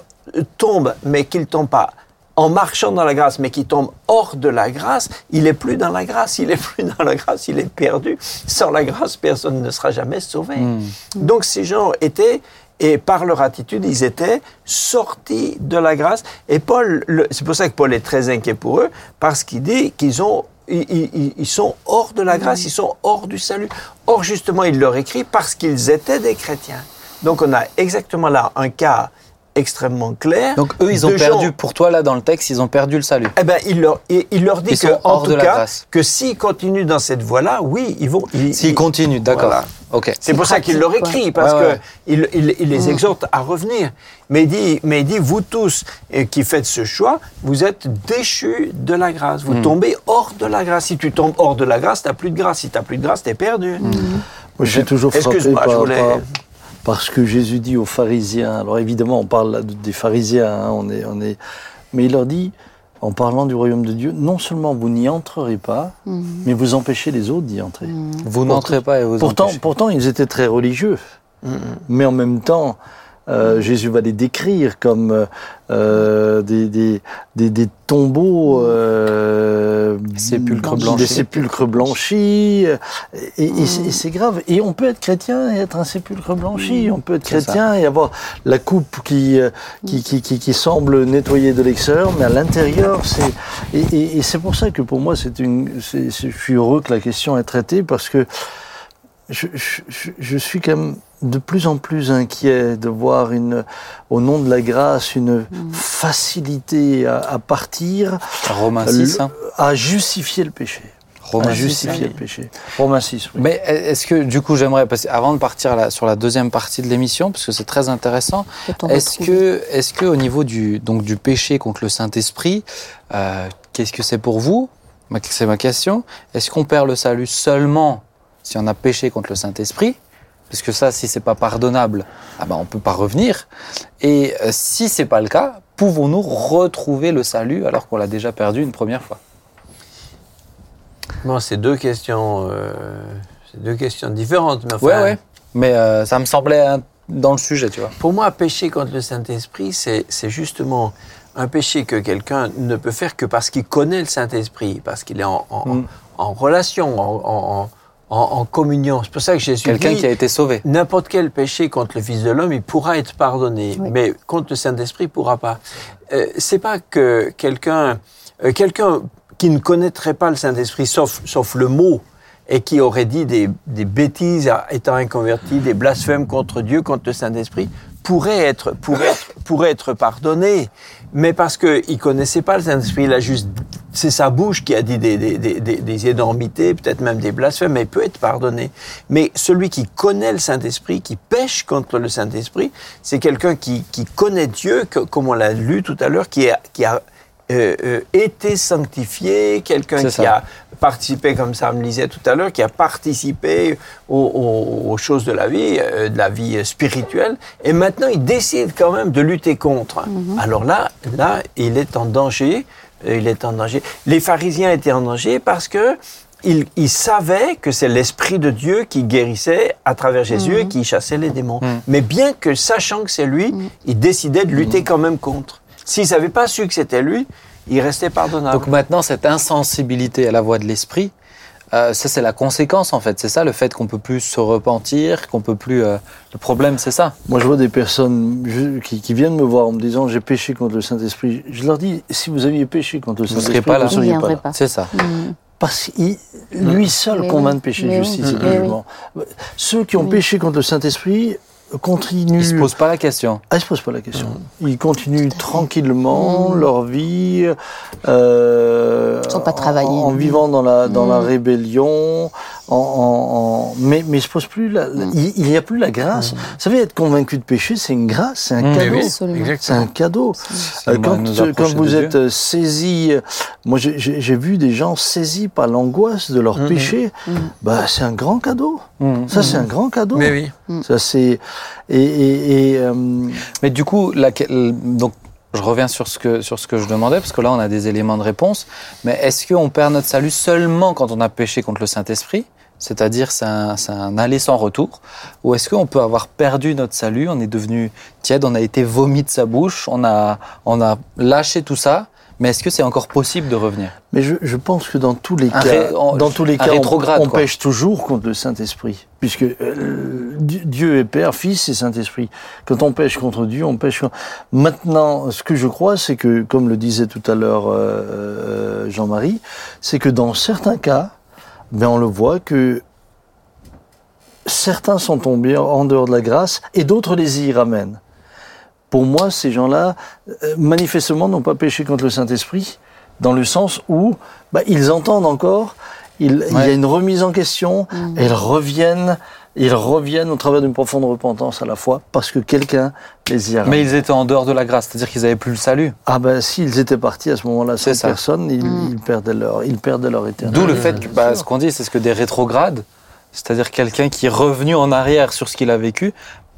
tombe mais qu'il tombe pas en marchant dans la grâce, mais qu'il tombe hors de la grâce, il est plus dans la grâce, il est plus dans la grâce, il est perdu. Sans la grâce, personne ne sera jamais sauvé. Mm. Donc ces gens étaient et par leur attitude, ils étaient sortis de la grâce. Et Paul, c'est pour ça que Paul est très inquiet pour eux, parce qu'il dit qu'ils ont ils, ils, sont hors de la grâce, ils sont hors du salut. Or, justement, il leur écrit parce qu'ils étaient des chrétiens. Donc, on a exactement là un cas extrêmement clair. Donc eux, ils ont perdu, pour toi là dans le texte, ils ont perdu le salut. Eh ben, il leur, il, leur dit que, en tout cas, que s'ils continuent dans cette voie-là, oui, ils vont. S'ils continuent, d'accord. Ok. C'est pour ça qu'il leur écrit, parce que il, il, les mm. exhorte à revenir. Mais il dit, mais il dit, vous tous qui faites ce choix, vous êtes déchus de la grâce. Vous mm. tombez hors de la grâce. Si tu tombes hors de la grâce, t'as plus de grâce. Si t'as plus de grâce, t'es perdu. Mm. Moi, j'ai toujours frappé par, parce que Jésus dit aux pharisiens, alors évidemment on parle des pharisiens, hein, on est, on est, mais il leur dit, en parlant du royaume de Dieu, non seulement vous n'y entrerez pas, mhm. mais vous empêchez les autres d'y entrer. Mhm. Vous n'entrez pas et vous pourtant, empêchez. Pourtant, ils étaient très religieux, mhm. mais en même temps, euh, Jésus va les décrire comme euh, des, des, des, des, tombeaux, euh, sépulcres blanchis. des sépulcres blanchis, et, et, c'est grave. Et on peut être chrétien et être un sépulcre blanchi. On peut être chrétien et avoir la coupe qui qui, qui, qui, qui semble nettoyer de l'extérieur, mais à l'intérieur, c'est et, et c'est pour ça que pour moi, c'est une, je suis heureux que la question est traitée parce que je, je, je, suis quand même de plus en plus inquiet de voir une, au nom de la grâce une mm. facilité à, à partir, Romain 6, hein. à justifier le péché. Romain à justifier le péché. Romain 6, oui. Mais est-ce que, du coup, j'aimerais, passer, avant de partir là, sur la deuxième partie de l'émission, parce que c'est très intéressant, est-ce que, est-ce que au niveau du, donc, du péché contre le Saint-Esprit, euh, qu'est-ce que c'est pour vous? C'est ma question. Est-ce qu'on perd le salut seulement si on a péché contre le Saint-Esprit, parce que ça, si c'est pas pardonnable, ah ben on peut pas revenir. Et euh, si c'est pas le cas, pouvons-nous retrouver le salut alors qu'on l'a déjà perdu une première fois? Bon, c'est deux questions, euh, deux questions différentes. Mais enfin, ouais, Mais euh, ça me semblait dans le sujet, tu vois. Pour moi, pécher contre le Saint-Esprit, c'est justement un péché que quelqu'un ne peut faire que parce qu'il connaît le Saint-Esprit, parce qu'il est en, en, mm. en relation, en, en, communion. C'est pour ça que Jésus Quelqu'un qui a été sauvé. N'importe quel péché contre le Fils de l'homme, il pourra être pardonné, mais contre le Saint-Esprit, il pourra pas. Euh, c'est pas que quelqu'un, euh, quelqu'un qui ne connaîtrait pas le Saint-Esprit, sauf, sauf le mot, et qui aurait dit des, des bêtises étant inconverti, des blasphèmes contre Dieu, contre le Saint-Esprit, pourrait être, pourrait être, pourrait être pardonné. Mais parce qu'il connaissait pas le Saint-Esprit, il a juste, c'est sa bouche qui a dit des, énormités, peut-être même des blasphèmes, mais il peut être pardonné. Mais celui qui connaît le Saint-Esprit, qui pêche contre le Saint-Esprit, c'est quelqu'un qui, qui connaît Dieu, comme on l'a lu tout à l'heure, qui a, qui a euh, euh, été sanctifié, quelqu'un qui a participé, comme ça me disait tout à l'heure, qui a participé aux, choses de la vie, euh, de la vie spirituelle, et maintenant il décide quand même de lutter contre. Mhm. Alors là, là, il est en danger. Il est en danger. Les pharisiens étaient en danger parce que ils, savaient que c'est l'Esprit de Dieu qui guérissait à travers Jésus et mhm. qui chassait les démons. Mhm. Mais bien que sachant que c'est lui, ils décidaient de lutter quand même contre. S'ils n'avaient pas su que c'était lui, il restait pardonnable. Donc maintenant, cette insensibilité à la voix de l'esprit euh, ça c'est la conséquence en fait. C'est ça le fait qu'on peut plus se repentir, qu'on peut plus. euh, le problème c'est ça. Moi, je vois des personnes je- qui, qui viennent me voir en me disant j'ai péché contre le Saint-Esprit. Je leur dis si vous aviez péché contre le Vous Saint-Esprit, seriez pas là. vous ne seriez pas. C'est ça. Mm. Parce que lui seul Mais convainc de péché, justice et jugement. Ceux qui ont Oui. péché contre le Saint-Esprit continuent. Ils se posent pas la question. Ah, ils se posent pas la question. Ils continuent tranquillement Mm. leur vie. Euh, Ils sont pas travaillés. En, en vivant dans la, dans la Mm. rébellion. En, en- en- mais, mais ils se posent plus la, la- Mm. il n'y a plus la grâce. Vous savez, être convaincu de péché, c'est une grâce, c'est un Mm. cadeau. oui. Absolument. C'est un cadeau. C'est Euh, quand, vous êtes Dieu. euh, saisi, euh, moi j'ai- vu des gens saisis par l'angoisse de leur Mhm. péché, Mm. bah, c'est un grand cadeau. Ça, c'est un grand cadeau. Mais oui. Ça, c'est. Et. et, et, euh, Mais du coup, la- donc, je reviens sur ce, que, sur ce que je demandais, parce que là, on a des éléments de réponse. Mais est-ce qu'on perd notre salut seulement quand on a péché contre le Saint-Esprit? C'est-à-dire, c'est un, un aller sans retour Ou est-ce qu'on peut avoir perdu notre salut On est devenu tiède, on a été vomi de sa bouche, on a, on a lâché tout ça. Mais est-ce que c'est encore possible de revenir? Mais je, je pense que dans tous les Un cas, ré- en- dans tous les cas, on, on pêche toujours contre le Saint-Esprit, puisque euh, Di- Dieu est Père, Fils et Saint-Esprit. Quand on pêche contre Dieu, on pêche. contre- Maintenant, ce que je crois, c'est que, comme le disait tout à l'heure euh, euh, Jean-Marie, c'est que dans certains cas, ben on le voit que certains sont tombés en dehors de la grâce et d'autres les y ramènent. Pour moi, ces gens-là, euh, manifestement, n'ont pas péché contre le Saint-Esprit, dans le sens où bah, ils entendent encore, il, il y a une remise en question, et ils reviennent, ils reviennent au travers d'une profonde repentance à la fois, parce que quelqu'un les y a Mais ils étaient en dehors de la grâce, c'est-à-dire qu'ils n'avaient plus le salut. Ah ben, s'ils étaient partis à ce moment-là C'est sans ça. personne, ils, Mm. ils perdaient leur, ils perdaient leur éternité. D'où le fait que, bah, ce qu'on dit, c'est ce que des rétrogrades, c'est-à-dire quelqu'un qui est revenu en arrière sur ce qu'il a vécu,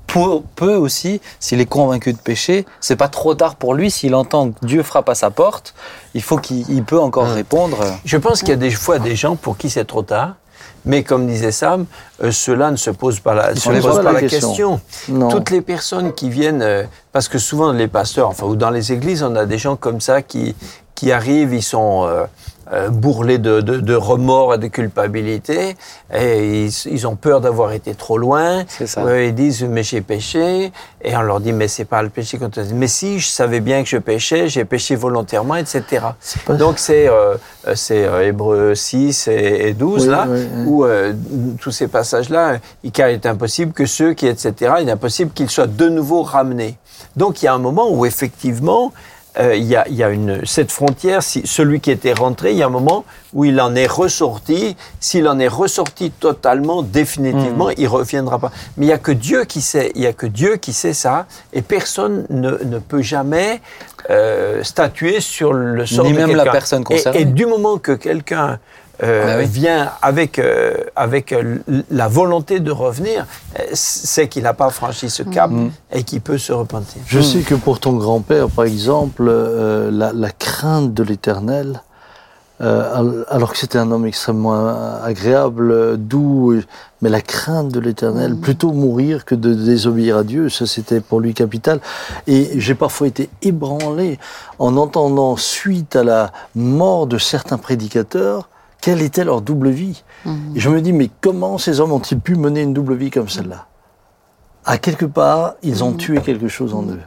peut, peut aussi, s'il est convaincu de péché, c'est pas trop tard pour lui, s'il entend que Dieu frappe à sa porte, il faut qu'il il peut encore Mm. répondre. Je pense qu'il y a des fois des gens pour qui c'est trop tard. Mais comme disait Sam, euh, cela ne se pose pas la, Ils se se pose posent pas la question. Toutes les personnes qui viennent, euh, parce que souvent les pasteurs, enfin ou dans les églises, on a des gens comme ça qui qui arrivent, ils sont euh, bourrelés de, de, de remords et de culpabilité, et ils, ils ont peur d'avoir été trop loin. Ça. Euh, ils disent mais j'ai péché, et on leur dit mais c'est pas le péché qu'on te dit. Mais si je savais bien que je péchais, j'ai péché volontairement, etc. Donc c'est euh, euh, c'est euh, Hébreux 6 et, et 12 Oui, là, oui, oui. où euh, tous ces passages-là, il- car il est impossible que ceux qui, etc., il est impossible qu'ils soient de nouveau ramenés. Donc il y a un moment où effectivement, euh, il, y a, il y a une, cette frontière, si, celui qui était rentré, il y a un moment où il en est ressorti. S'il en est ressorti totalement, définitivement, Hmm. il reviendra pas. Mais il y a que Dieu qui sait, il y a que Dieu qui sait ça, et personne ne, ne peut jamais euh, statuer sur le sort Ni de même la personne Et- concernée. Et, du moment que quelqu'un euh, Ah oui. vient avec, euh, avec euh, la volonté de revenir, c'est qu'il n'a pas franchi ce cap Mm. et qu'il peut se repentir. Je sais que pour ton grand-père, par exemple, euh, la, la crainte de l'éternel, euh, al- alors que c'était un homme extrêmement agréable, doux, mais la crainte de l'éternel, plutôt mourir que de désobéir à Dieu, ça c'était pour lui capital. Et j'ai parfois été ébranlé en entendant, suite à la mort de certains prédicateurs, quelle était leur double vie. Et je me dis, mais comment ces hommes ont-ils pu mener une double vie comme celle-là À quelque part, ils ont tué quelque chose en eux.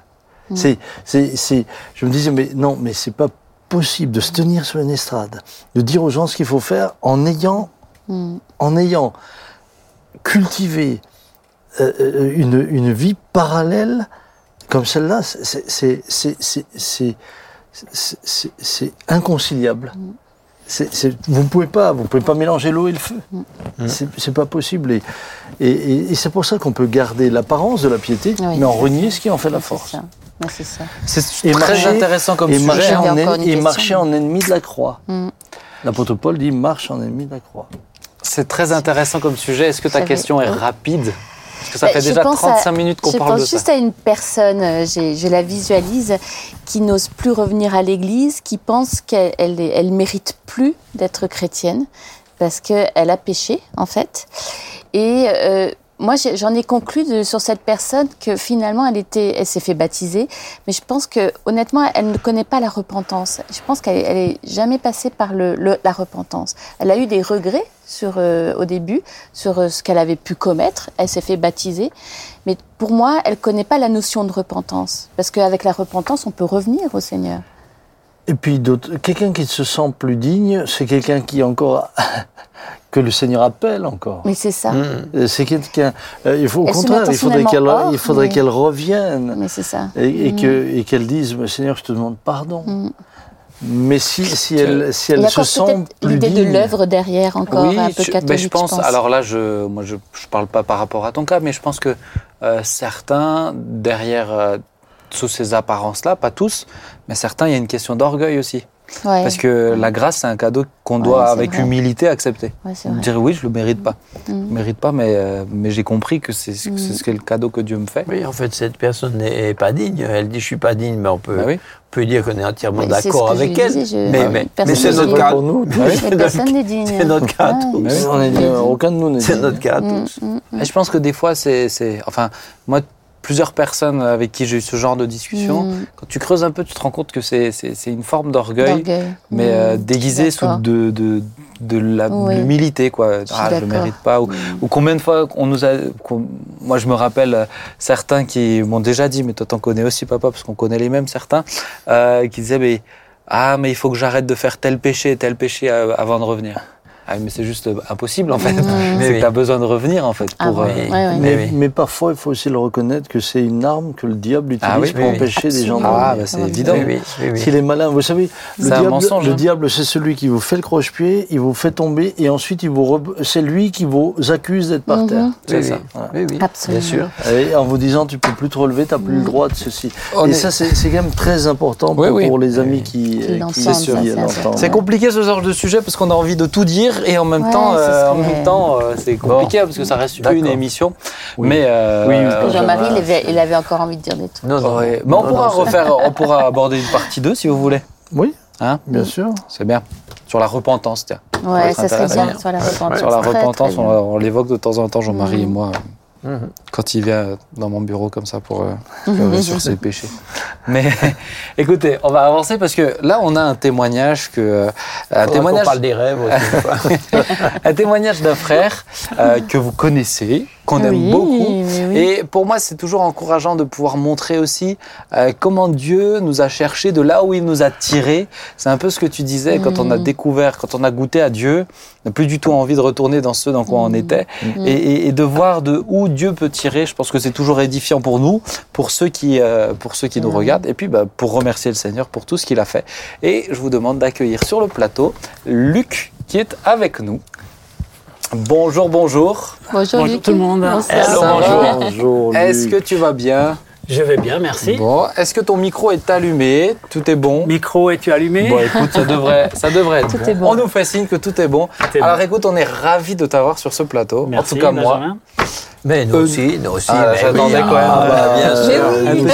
C'est, c'est, c'est, je me disais, mais non, mais c'est pas possible de se tenir sur une estrade, de dire aux gens ce qu'il faut faire en ayant, en ayant cultivé euh, euh, une, une vie parallèle comme celle-là, c'est, c'est, c'est, vous ne pouvez pas, vous pouvez pas mélanger l'eau et le feu. C'est, c'est pas possible. Et, et, et- et c'est pour ça qu'on peut garder l'apparence de la piété, Oui. mais en renier ce qui en fait la force. c'est très marcher- intéressant comme et sujet. marcher, en, en- et marcher en ennemi de la croix. Mm. L'apôtre Paul dit marche en ennemi de la croix. C'est très intéressant comme sujet. Est-ce que ta question est rapide? Parce que ça Bah, fait je déjà pense 35 à- minutes qu'on je parle de pense juste à une personne, euh, je la visualise, qui n'ose plus revenir à l'église, qui pense qu'elle elle, elle mérite plus d'être chrétienne parce qu'elle a péché, en fait. Et euh, moi, j'en ai conclu sur cette personne que finalement, elle s'est fait baptiser, mais je pense que honnêtement, elle ne connaît pas la repentance. Je pense qu'elle elle est jamais passée par la repentance. Elle a eu des regrets euh, au début sur euh, ce qu'elle avait pu commettre. Elle s'est fait baptiser, mais pour moi, elle connaît pas la notion de repentance, parce qu'avec la repentance, on peut revenir au Seigneur. Et puis quelqu'un qui se sent plus digne, c'est quelqu'un qui encore que le Seigneur appelle encore. Mais c'est ça. Mm. Euh, C'est quelqu'un. euh, il faut au Elle contraire, il faudrait qu'elle, intentionnellement il faudrait hors, qu'elle revienne Mais c'est ça. et, et que et qu'elle dise, Mais Seigneur, je te demande pardon. Mm. Mais si si elle si Il y elle a se sent l'idée de l'œuvre derrière encore oui, un peu catholique. mais je pense, pense. alors là, je, moi, je, je parle pas par rapport à ton cas, mais je pense que euh, certains, derrière euh, sous ces apparences-là, pas tous, mais certains, il y a une question d'orgueil aussi. Ouais. Parce que la grâce, c'est un cadeau qu'on Ouais, doit, c'est avec vrai. humilité, accepter. Ouais, c'est. Dire oui, je le mérite pas. Mm. Je le mérite pas, mais, euh, mais j'ai compris que c'est Mm. c'est ce qu'est le cadeau que Dieu me fait. Oui, en fait, cette personne n'est pas digne. Elle dit, je suis pas digne, mais on peut, Bah oui. on peut dire qu'on est entièrement c'est d'accord avec elle. disais, je- mais mais, Personne mais c'est n'est notre digne. cas. pour nous, personne n'est digne. C'est notre cas aucun de nous n'est C'est digne. notre cas à Mm, tous. mm, mm. Et je pense que des fois, c'est. c'est- Enfin, moi, plusieurs personnes avec qui j'ai eu ce genre de discussion, Mm. quand tu creuses un peu, tu te rends compte que c'est une forme d'orgueil. Mais Mm. euh, Je déguisé suis sous de, de, Oui. l'humilité quoi suis ah je mérite pas ou, Mm. ou combien de fois on nous a moi je me rappelle euh, certains qui m'ont déjà dit mais toi t'en connais aussi papa parce qu'on connaît les mêmes certains euh, qui disaient mais ah mais il faut que j'arrête de faire tel péché tel péché euh, avant de revenir ah, mais c'est juste euh, impossible en fait c'est Oui. que t'as besoin de revenir en fait Ah euh. Mais, oui. mais parfois, il faut aussi le reconnaître que c'est une arme que le diable utilise Ah oui, pour oui, oui. empêcher des gens de ah revenir. bah c'est évident Oui, oui, oui, oui. S'il est malin, vous savez, le diable, mensonge, le hein. diable, c'est celui qui vous fait le croche-pied, il vous fait tomber, et ensuite il vous, re- c'est lui qui vous accuse d'être par Mhm. terre. c'est Oui, ça oui. Oui, oui, Absolument. bien sûr. Et en vous disant, tu peux plus te relever, tu n'as plus le droit de ceci. On et est- ça, c'est quand même très important pour, Oui, oui. pour les amis Oui. qui, Qui euh, l'entendent, qui qui. C'est compliqué ce genre de sujet parce qu'on a envie de tout dire et en même Ouais, temps, ce euh, en serait- même temps, euh, c'est compliqué parce que ça reste une émission. Oui. Mais euh, Oui, oui. Jean-Marie, il avait, il avait encore envie de dire des trucs. Non, non. ouais. Mais on Non, pourra non, refaire, on pourra aborder une partie 2 si vous voulez. Oui, Hein bien sûr. C'est bien. Sur la repentance, tiens. Ouais, être ça serait bien sur la repentance. Sur la Très, très repentance, on l'évoque de temps en temps, Jean-Marie et Mhm. moi, Mhm. quand il vient dans mon bureau comme ça pour euh, pleurer sur ses péchés. Mais écoutez, on va avancer parce que là, on a un témoignage que euh, un témoignage parle des rêves aussi. un témoignage d'un frère euh, que vous connaissez, qu'on aime beaucoup. oui. Et pour moi, c'est toujours encourageant de pouvoir montrer aussi euh, comment Dieu nous a cherchés de là où il nous a tirés. C'est un peu ce que tu disais quand on a Mm. découvert, quand on a goûté à Dieu, on n'a plus du tout envie de retourner dans ce dans quoi on Mm. était. Mm. Et, et- et de voir de où Dieu peut tirer, je pense que c'est toujours édifiant pour nous, pour ceux qui, euh, pour ceux qui nous regardent, et puis bah, pour remercier le Seigneur pour tout ce qu'il a fait. Et je vous demande d'accueillir sur le plateau Luc qui est avec nous. Bonjour, bonjour. Bonjour, Bonjour tout le monde. Bonjour. Bonjour. Est-ce que tu vas bien? Je vais bien, merci. Bon, est-ce que ton micro est allumé? Tout est bon? Micro, es-tu allumé? Bon, écoute, ça devrait, ça devrait être Tout bon. est bon. On nous fait signe que tout est bon. Tout est Alors bon. écoute, on est ravis de t'avoir sur ce plateau. Merci, en tout cas, moi. Mais nous Euh, aussi, nous aussi. Ah, j'attendais oui, quand même. ah, bah, bien sûr. Mais oui.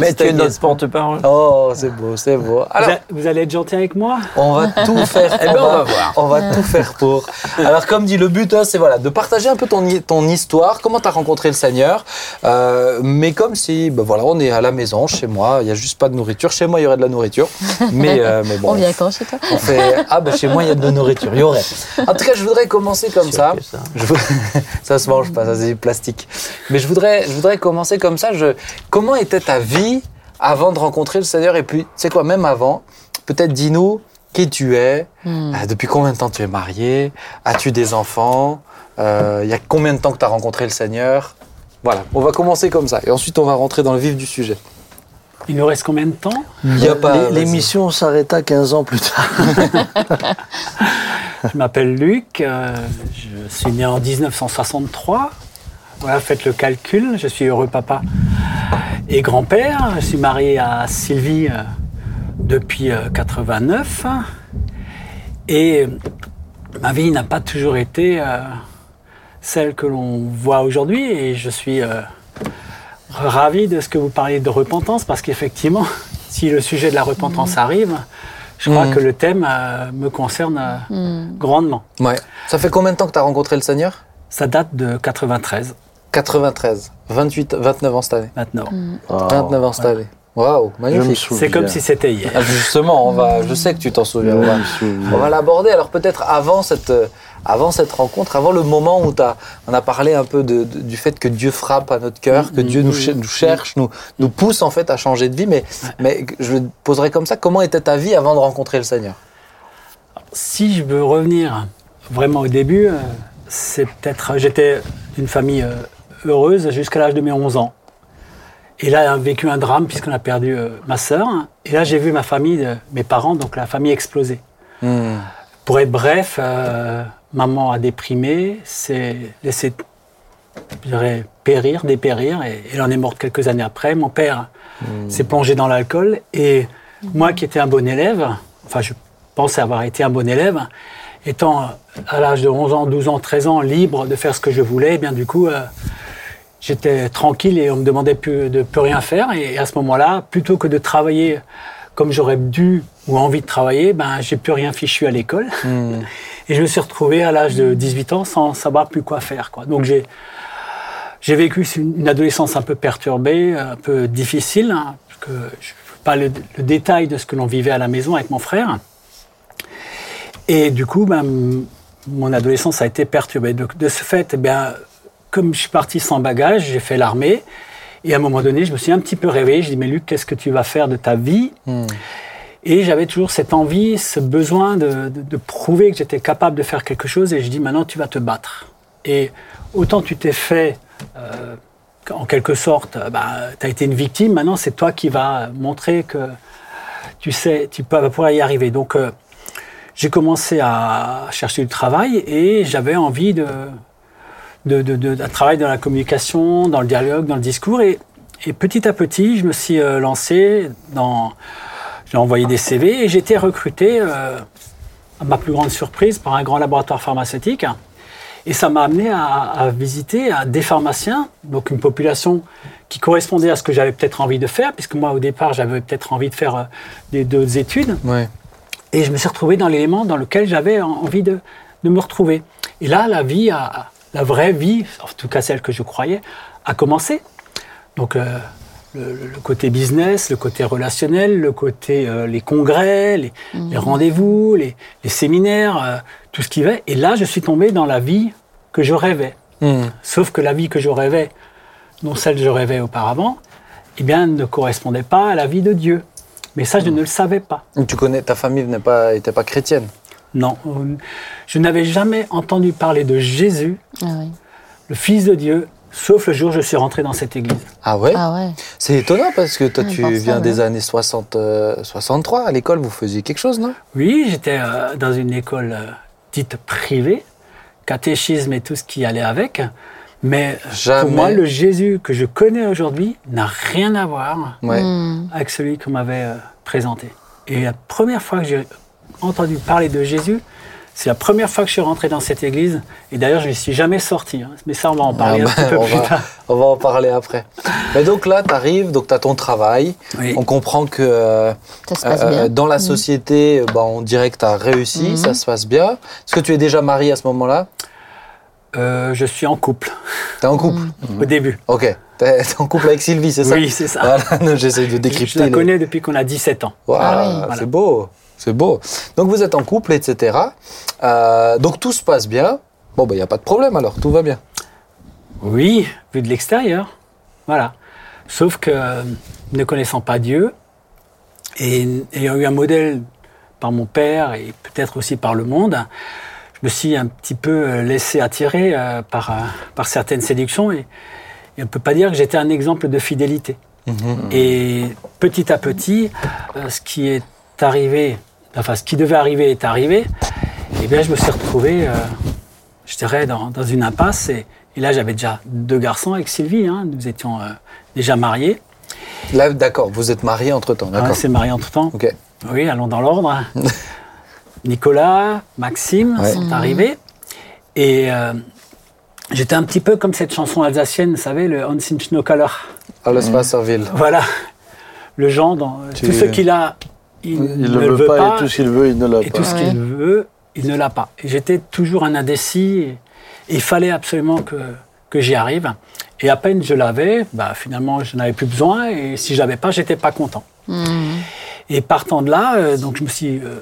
Mais tu es notre agacement. porte-parole. Oh, c'est beau, c'est beau. Vous, Alors, a- vous allez être gentil avec moi? On va tout faire. Eh ben, on va voir. On va tout faire pour. Alors, comme dit le but, hein, c'est voilà, de partager un peu ton, hi- ton histoire, comment tu as rencontré le Seigneur. Euh, mais comme si, ben voilà, on est à la maison, chez moi, il n'y a juste pas de nourriture. Chez moi, il y aurait de la nourriture. Mais, euh, mais bon. On vient quand chez toi? On fait ah ben chez moi il y a de la nourriture, il y aurait. En tout cas, je voudrais commencer comme ça. ça. Je ça se mange pas, ça c'est du plastique. Mais je voudrais, je voudrais commencer comme ça. Je... Comment était ta vie avant de rencontrer le Seigneur? Et puis, tu sais quoi, même avant, peut-être dis-nous qui tu es, Hmm. euh, depuis combien de temps tu es marié, as-tu des enfants, Euh, il y a combien de temps que tu as rencontré le Seigneur? Voilà, on va commencer comme ça. Et ensuite, on va rentrer dans le vif du sujet. Il nous reste combien de temps vas-y. L'émission s'arrêta 15 ans plus tard. Je m'appelle Luc, euh, je suis né en 1963. Voilà, faites le calcul, je suis heureux papa et grand-père. Je suis marié à Sylvie euh, depuis euh, 89. Et euh, ma vie n'a pas toujours été euh, celle que l'on voit aujourd'hui. Et je suis euh, ravi de ce que vous parliez de repentance, parce qu'effectivement, si le sujet de la repentance arrive, je crois Mhm. que le thème euh, me concerne euh, Hmm. grandement. Ouais. Ça fait combien de temps que tu as rencontré le Seigneur? Ça date de 93, 93, 28, 29 ans cette année. maintenant. Ah, 29 ans cette année. Waouh, magnifique. C'est comme si c'était hier. Ah, Justement, on va, je sais que tu t'en souviens. On va, l'aborder. Alors peut-être avant cette, euh, avant cette rencontre, avant le moment où t'as- on a parlé un peu de- de- du fait que Dieu frappe à notre cœur, que Dieu nous, cher- nous cherche, nous, nous pousse en fait à changer de vie. Mais, mais je le poserai comme ça. Comment était ta vie avant de rencontrer le Seigneur? Si je veux revenir vraiment au début, euh, c'est peut-être. J'étais d'une famille euh, heureuse jusqu'à l'âge de mes 11 ans. Et là, a vécu un drame puisqu'on a perdu euh, ma sœur. Et là, j'ai vu ma famille, euh, mes parents, donc la famille exploser. Hmm. Pour être bref, euh, maman a déprimé, s'est laissé je dirais, périr, dépérir, et elle en est morte quelques années après. Mon père s'est plongé dans l'alcool, et moi qui étais un bon élève, enfin je pensais avoir été un bon élève, étant à l'âge de 11 ans, 12 ans, 13 ans, libre de faire ce que je voulais, eh bien du coup, euh, j'étais tranquille et on me demandait plus, de plus rien faire. Et à ce moment-là, plutôt que de travailler comme j'aurais dû ou envie de travailler, ben j'ai plus rien fichu à l'école. Hmm. Et je me suis retrouvé à l'âge de 18 ans sans savoir plus quoi faire. Quoi. Donc j'ai j'ai vécu une adolescence un peu perturbée, un peu difficile, hein, parce que je pas le, le détail de ce que l'on vivait à la maison avec mon frère. Et du coup, ben, mon adolescence a été perturbée. De, de ce fait, eh bien, comme je suis parti sans bagage, j'ai fait l'armée. Et à un moment donné, je me suis un petit peu réveillé. Je dis, mais Luc, qu'est-ce que tu vas faire de ta vie Hmm. et j'avais toujours cette envie, ce besoin de, de- de prouver que j'étais capable de faire quelque chose. Et je dis maintenant, tu vas te battre. Et autant tu t'es fait, euh, en quelque sorte, euh, bah, tu as été une victime. Maintenant, c'est toi qui vas montrer que tu sais, tu peux- vas pouvoir y arriver. Donc, euh, j'ai commencé à chercher du travail et j'avais envie de, de, de, de- de travailler dans la communication, dans le dialogue, dans le discours. Et, et petit à petit, je me suis euh, lancé dans. J'ai envoyé des CV et j'ai été recruté, euh, à ma plus grande surprise, par un grand laboratoire pharmaceutique. Et ça m'a amené à, à visiter à des pharmaciens, donc une population qui correspondait à ce que j'avais peut-être envie de faire, puisque moi au départ j'avais peut-être envie de faire euh, des d'autres études. Ouais. Et je me suis retrouvé dans l'élément dans lequel j'avais en- envie de, de me retrouver. Et là, la vie, a, la vraie vie, en tout cas celle que je croyais, a commencé. Donc euh, le, côté business, le côté relationnel, le côté euh, les congrès, les, les rendez-vous, les, les séminaires, euh, tout ce qui va. Et là, je suis tombé dans la vie que je rêvais. Hmm. Sauf que la vie que je rêvais, non celle que je rêvais auparavant, eh bien, ne correspondait pas à la vie de Dieu. Mais ça, je ne le savais pas. Tu connais, ta famille n'est pas, était pas chrétienne. Non, je n'avais jamais entendu parler de Jésus, Ah oui. le Fils de Dieu, sauf le jour où je suis rentré dans cette église. Ah ouais? Ah ouais. C'est étonnant parce que toi, Ouais, tu ça, viens ouais. des années 60, euh, 63. À l'école, vous faisiez quelque chose, non? Oui, j'étais euh, dans une école euh, dite privée, catéchisme et tout ce qui allait avec. Mais euh, Jamais. pour moi, le Jésus que je connais aujourd'hui n'a rien à voir Ouais. Hmm. avec celui qu'on m'avait euh, présenté. Et la première fois que j'ai entendu parler de Jésus, c'est la première fois que je suis rentré dans cette église. Et d'ailleurs, je ne suis jamais sorti. hein. Mais ça, on va en parler Ah un petit bah, peu on, plus va, tard. on va en parler après. Mais donc là, tu arrives, donc tu as ton travail. Oui. On comprend que euh, euh, dans la société, euh, bah, on dirait que tu as réussi, Mhm. ça se passe bien. Est-ce que tu es déjà marié à ce moment-là? Euh, je suis en couple Tu es en couple? Au début. Ok. Tu es, en couple avec Sylvie, c'est ça? Oui, c'est ça. Voilà, j'essaie de Je décrypter. la les- connais depuis qu'on a 17 ans. Voilà, Ah oui. c'est beau, c'est beau. Donc vous êtes en couple, etc. Euh, donc tout se passe bien. Bon, il n'y a pas de problème alors, tout va bien. Oui, vu de l'extérieur. Voilà. Sauf que, ne connaissant pas Dieu, et ayant eu un modèle par mon père et peut-être aussi par le monde, je me suis un petit peu euh, laissé attirer euh, par, par certaines séductions et, et on ne peut pas dire que j'étais un exemple de fidélité. Et petit à petit, ce qui est arrivé, enfin ce qui devait arriver est arrivé, et bien je me suis retrouvé, euh, je dirais, dans, dans une impasse. Et, et là, j'avais déjà deux garçons avec Sylvie, hein, nous étions euh, déjà mariés. Là, d'accord, vous êtes mariés entre-temps, d'accord. c'est marié entre temps. ok. Oui, allons dans l'ordre. Nicolas, Maxime Ouais. sont arrivés. Et euh, j'étais un petit peu comme cette chanson alsacienne, vous savez, le Hans im Schnokaler. Alles Wasserville. Voilà. Le genre, dans, Tu- tout ce qu'il a, il, Il ne le veut pas, et tout ce qu'il veut, il ne l'a et pas. tout ce qu'il veut, il ne l'a pas. Et j'étais toujours un indécis. Et, il fallait absolument que, que j'y arrive. Et à peine je l'avais, bah, finalement, je n'avais plus besoin. Et si je l'avais pas, j'étais pas content. Et partant de là, euh, donc je me suis euh,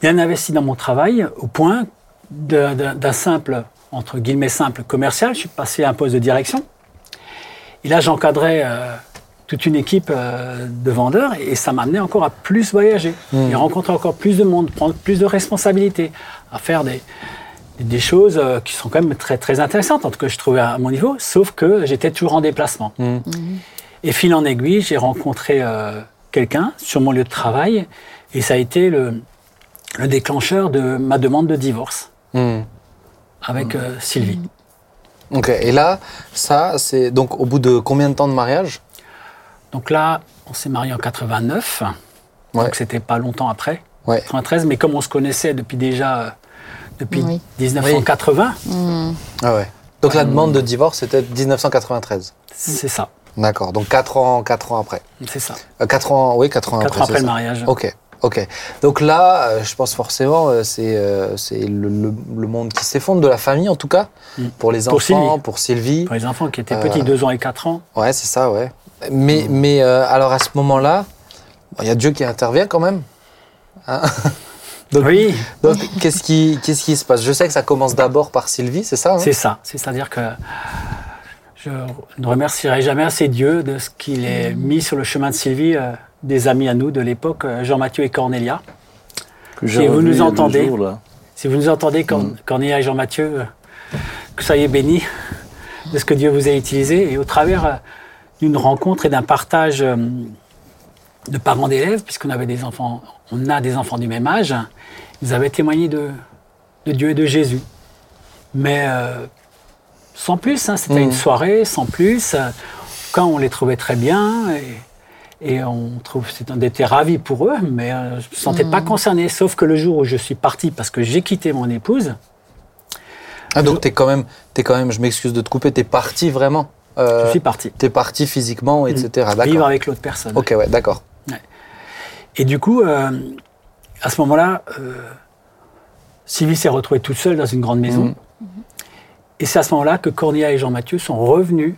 bien investi dans mon travail au point d'un simple, entre guillemets, simple commercial. Je suis passé à un poste de direction. Et là, j'encadrais euh, toute une équipe euh, de vendeurs et ça m'amenait encore à plus voyager. Et rencontrer encore plus de monde, prendre plus de responsabilités, à faire des, des choses euh, qui sont quand même très, très intéressantes, en tout cas je trouvais à mon niveau, sauf que j'étais toujours en déplacement. Et fil en aiguille, j'ai rencontré euh, quelqu'un sur mon lieu de travail et ça a été le, le déclencheur de ma demande de divorce Hmm. avec euh, Sylvie. Ok, et là, ça, c'est donc au bout de combien de temps de mariage? Donc là, on s'est marié en 89, Ouais. donc c'était pas longtemps après, Ouais. 93, mais comme on se connaissait depuis déjà euh, depuis Oui. 1980, Ah ouais. Donc la demande de divorce, c'était 1993. c'est ça, D'accord, donc 4 ans, 4 ans après. c'est ça. Euh, 4 ans, oui, 4 ans 4 après. ans après c'est le ça. mariage. Ok, ok. Donc là, euh, je pense forcément, euh, c'est euh, c'est le, le- le monde qui s'effondre de la famille, en tout cas, Mm. pour les Pour enfants, Sylvie. pour Sylvie. Pour les enfants qui étaient Euh, petits, 2 ans et 4 ans, Ouais, c'est ça, ouais. Mais, mais euh, alors à ce moment-là, bon, il y a Dieu qui intervient quand même. Hein donc, oui, donc qu'est-ce qui, qu'est-ce qui se passe? Je sais que ça commence d'abord par Sylvie, c'est ça hein? C'est ça. C'est-à-dire que je ne remercierai jamais assez Dieu de ce qu'il ait mis sur le chemin de Sylvie euh, des amis à nous de l'époque, euh, Jean-Mathieu et Cornélia. Que Si vous nous entendez. jours, là. Si vous nous entendez, Cor- Cornélia et Jean-Mathieu, euh, que soyez bénis de ce que Dieu vous a utilisé. Et au travers euh, d'une rencontre et d'un partage euh, de parents d'élèves, puisqu'on avait des enfants, on a des enfants du même âge, ils avaient témoigné de, de Dieu et de Jésus. Mais euh, sans plus, hein, c'était Mhm. une soirée, sans plus. Euh, Quand on les trouvait très bien, et, et on, trouve, c'est- on était ravis pour eux, mais euh, je ne me sentais pas concerné. Sauf que le jour où je suis parti, parce que j'ai quitté mon épouse, Ah, donc t'es quand même, t'es quand même, je m'excuse de te couper, t'es parti vraiment? Euh, je suis parti. T'es parti physiquement, etc. D'accord. Vivre avec l'autre personne. Ok, ouais, d'accord. Et du coup, euh, à ce moment-là, euh, Sylvie s'est retrouvée toute seule dans une grande maison. Mhm. Et c'est à ce moment-là que Cornelia et Jean-Mathieu sont revenus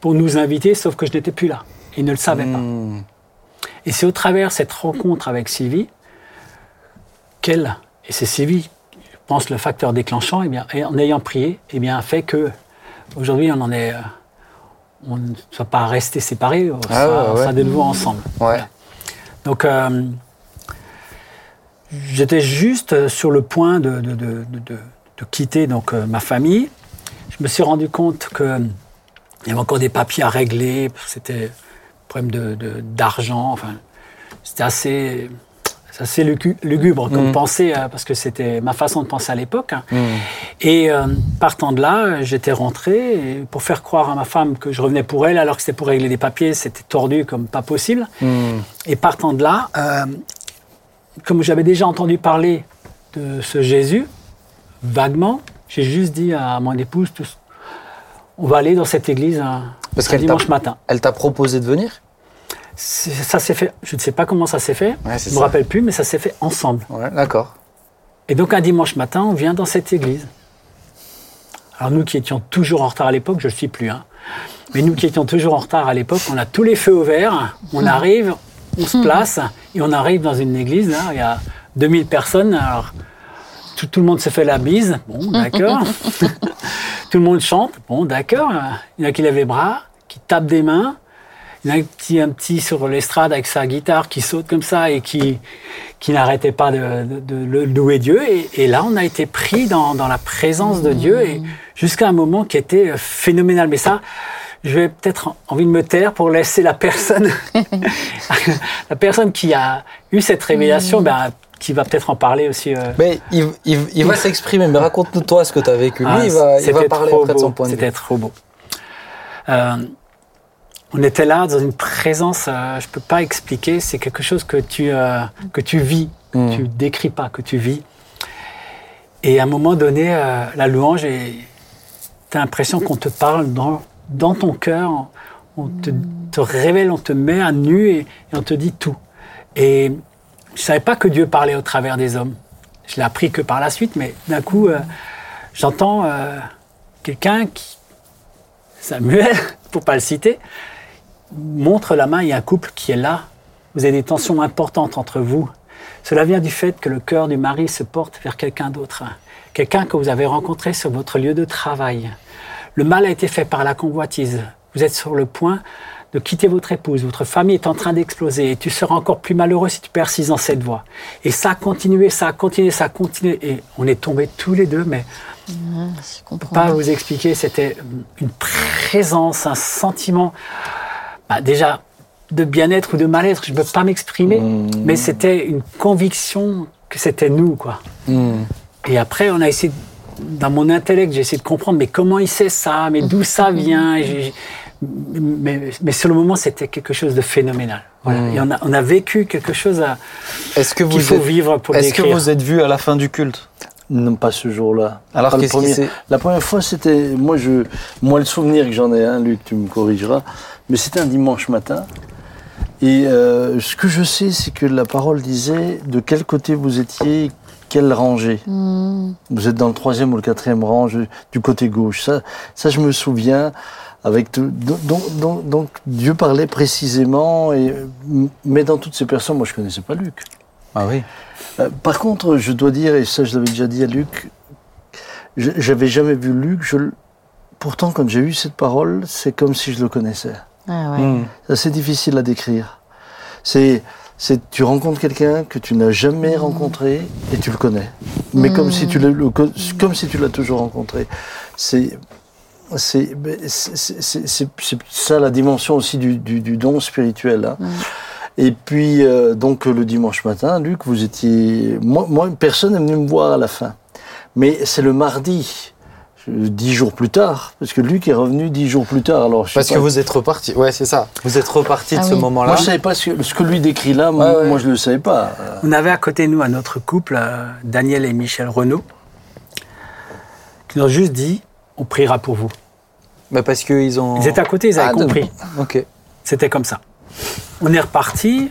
pour nous inviter, sauf que je n'étais plus là. Ils ne le savaient pas. Hmm. Et c'est au travers de cette rencontre avec Sylvie qu'elle, et c'est Sylvie, je pense, le facteur déclenchant, et bien, en ayant prié, et bien, a fait que aujourd'hui, on en est, euh, on ne soit pas restés séparés, on Ah sera, ouais, on ouais. sera de nouveau ensemble. Ouais. Donc, euh, j'étais juste sur le point de, de- de- de- quitter donc, euh, ma famille. Je me suis rendu compte qu'il y avait encore des papiers à régler, c'était un problème de- de- d'argent. enfin, c'était assez, c'est assez lugu- lugubre comme Mhm. pensée, euh, parce que c'était ma façon de penser à l'époque. Hmm. Et euh, partant de là, j'étais rentré et pour faire croire à ma femme que je revenais pour elle, alors que c'était pour régler des papiers, c'était tordu comme pas possible. Hmm. Et partant de là, euh, comme j'avais déjà entendu parler de ce Jésus, vaguement, j'ai juste dit à mon épouse, on va aller dans cette église un, Parce un qu'elle t'a- dimanche matin. Elle t'a proposé de venir? C'est- Ça s'est fait, je ne sais pas comment ça s'est fait, Ouais, je ne me rappelle plus, mais ça s'est fait ensemble. Ouais, d'accord. Et donc un dimanche matin, on vient dans cette église. Alors nous qui étions toujours en retard à l'époque, je ne le suis plus, hein. mais nous qui étions toujours en retard à l'époque, on a tous les feux au vert, on arrive, on se place, et on arrive dans une église, là, il y a 2000 personnes, alors tout, tout le monde se fait la bise, bon d'accord, tout le monde chante, bon d'accord, il y en a qui lèvent les bras, qui tapent des mains, il y en a un petit, un petit sur l'estrade avec sa guitare qui saute comme ça et qui, qui n'arrêtait pas de, de- de louer Dieu. Et, et là, on a été pris dans, dans la présence de Dieu et jusqu'à un moment qui était euh, phénoménal. Mais ça, je vais peut-être envie de me taire pour laisser la personne, la personne qui a eu cette révélation, ben, qui va peut-être en parler aussi. euh, Mais il, il- il va s'exprimer, mais raconte-nous toi ce que tu as vécu. Lui, ah, il va, il va parler après de son point de vue. C'était trop beau. Euh, on était là dans une présence, euh, je peux pas expliquer, c'est quelque chose que tu, euh, que tu vis, que Mm. tu décris pas, que tu vis. Et à un moment donné, euh, la louange, tu as l'impression qu'on te parle dans, dans ton cœur, on te, te révèle, on te met à nu et, et on te dit tout. Et je savais pas que Dieu parlait au travers des hommes. Je l'ai appris que par la suite, mais d'un coup, euh, j'entends euh, quelqu'un qui, Samuel, pour pas le citer, montre la main, il y a un couple qui est là. Vous avez des tensions importantes entre vous. Cela vient du fait que le cœur du mari se porte vers quelqu'un d'autre, quelqu'un que vous avez rencontré sur votre lieu de travail. Le mal a été fait par la convoitise. Vous êtes sur le point de quitter votre épouse, votre famille est en train d'exploser et tu seras encore plus malheureux si tu persistes dans cette voie. Et ça a continué, ça a continué, ça a continué et on est tombés tous les deux, mais je ne peux pas vous expliquer, c'était une présence, un sentiment, bah, déjà de bien-être ou de mal-être, je ne peux pas m'exprimer, mmh. mais c'était une conviction que c'était nous, quoi. Mmh. Et après, on a essayé, dans mon intellect, j'ai essayé de comprendre, mais comment il sait ça, mais d'où ça mmh. vient mais, mais, sur le moment, c'était quelque chose de phénoménal. Voilà. Et on a, on a, vécu quelque chose à, est-ce que vous qu'il faut vivre pour Est-ce que vous êtes vu à la fin du culte? Non, pas ce jour-là. Alors qu'est-ce premier, qui La première fois, c'était moi, je, moi le souvenir que j'en ai un, Luc, tu me corrigeras, mais c'était un dimanche matin. Et euh, ce que je sais, c'est que la parole disait de quel côté vous étiez, quelle rangée. Hmm. Vous êtes dans le troisième ou le quatrième rang, du côté gauche. Ça, ça je me souviens. Avec donc, donc, Dieu parlait précisément, et, mais dans toutes ces personnes, moi je connaissais pas Luc. Ah oui. Euh, par contre, je dois dire, et ça je l'avais déjà dit à Luc, j'avais jamais vu Luc. Je, pourtant, quand j'ai eu cette parole, c'est comme si je le connaissais. Ah ouais. Hmm. C'est difficile à décrire. C'est c'est tu rencontres quelqu'un que tu n'as jamais hmm. rencontré et tu le connais, mais comme si tu l'as comme si tu l'as toujours rencontré. C'est c'est ça la dimension aussi du, don spirituel. Hein. Et puis, euh, donc, le dimanche matin, Luc, vous étiez. Moi, moi personne n'est venu me voir à la fin. Mais c'est le mardi, dix jours plus tard, parce que Luc est revenu dix jours plus tard. Alors, parce que vous êtes reparti. Ouais, c'est ça. Vous êtes reparti de ah ce moment-là. Moi, je savais pas ce que, ce que lui décrit là. Moi, moi, je le savais pas. On avait à côté de nous un autre couple, euh, Daniel et Michel Renault, qui nous ont juste dit on priera pour vous. Bah parce qu'ils ont. Ils étaient à côté, ils avaient ah, compris. Ok. C'était comme ça. On est reparti.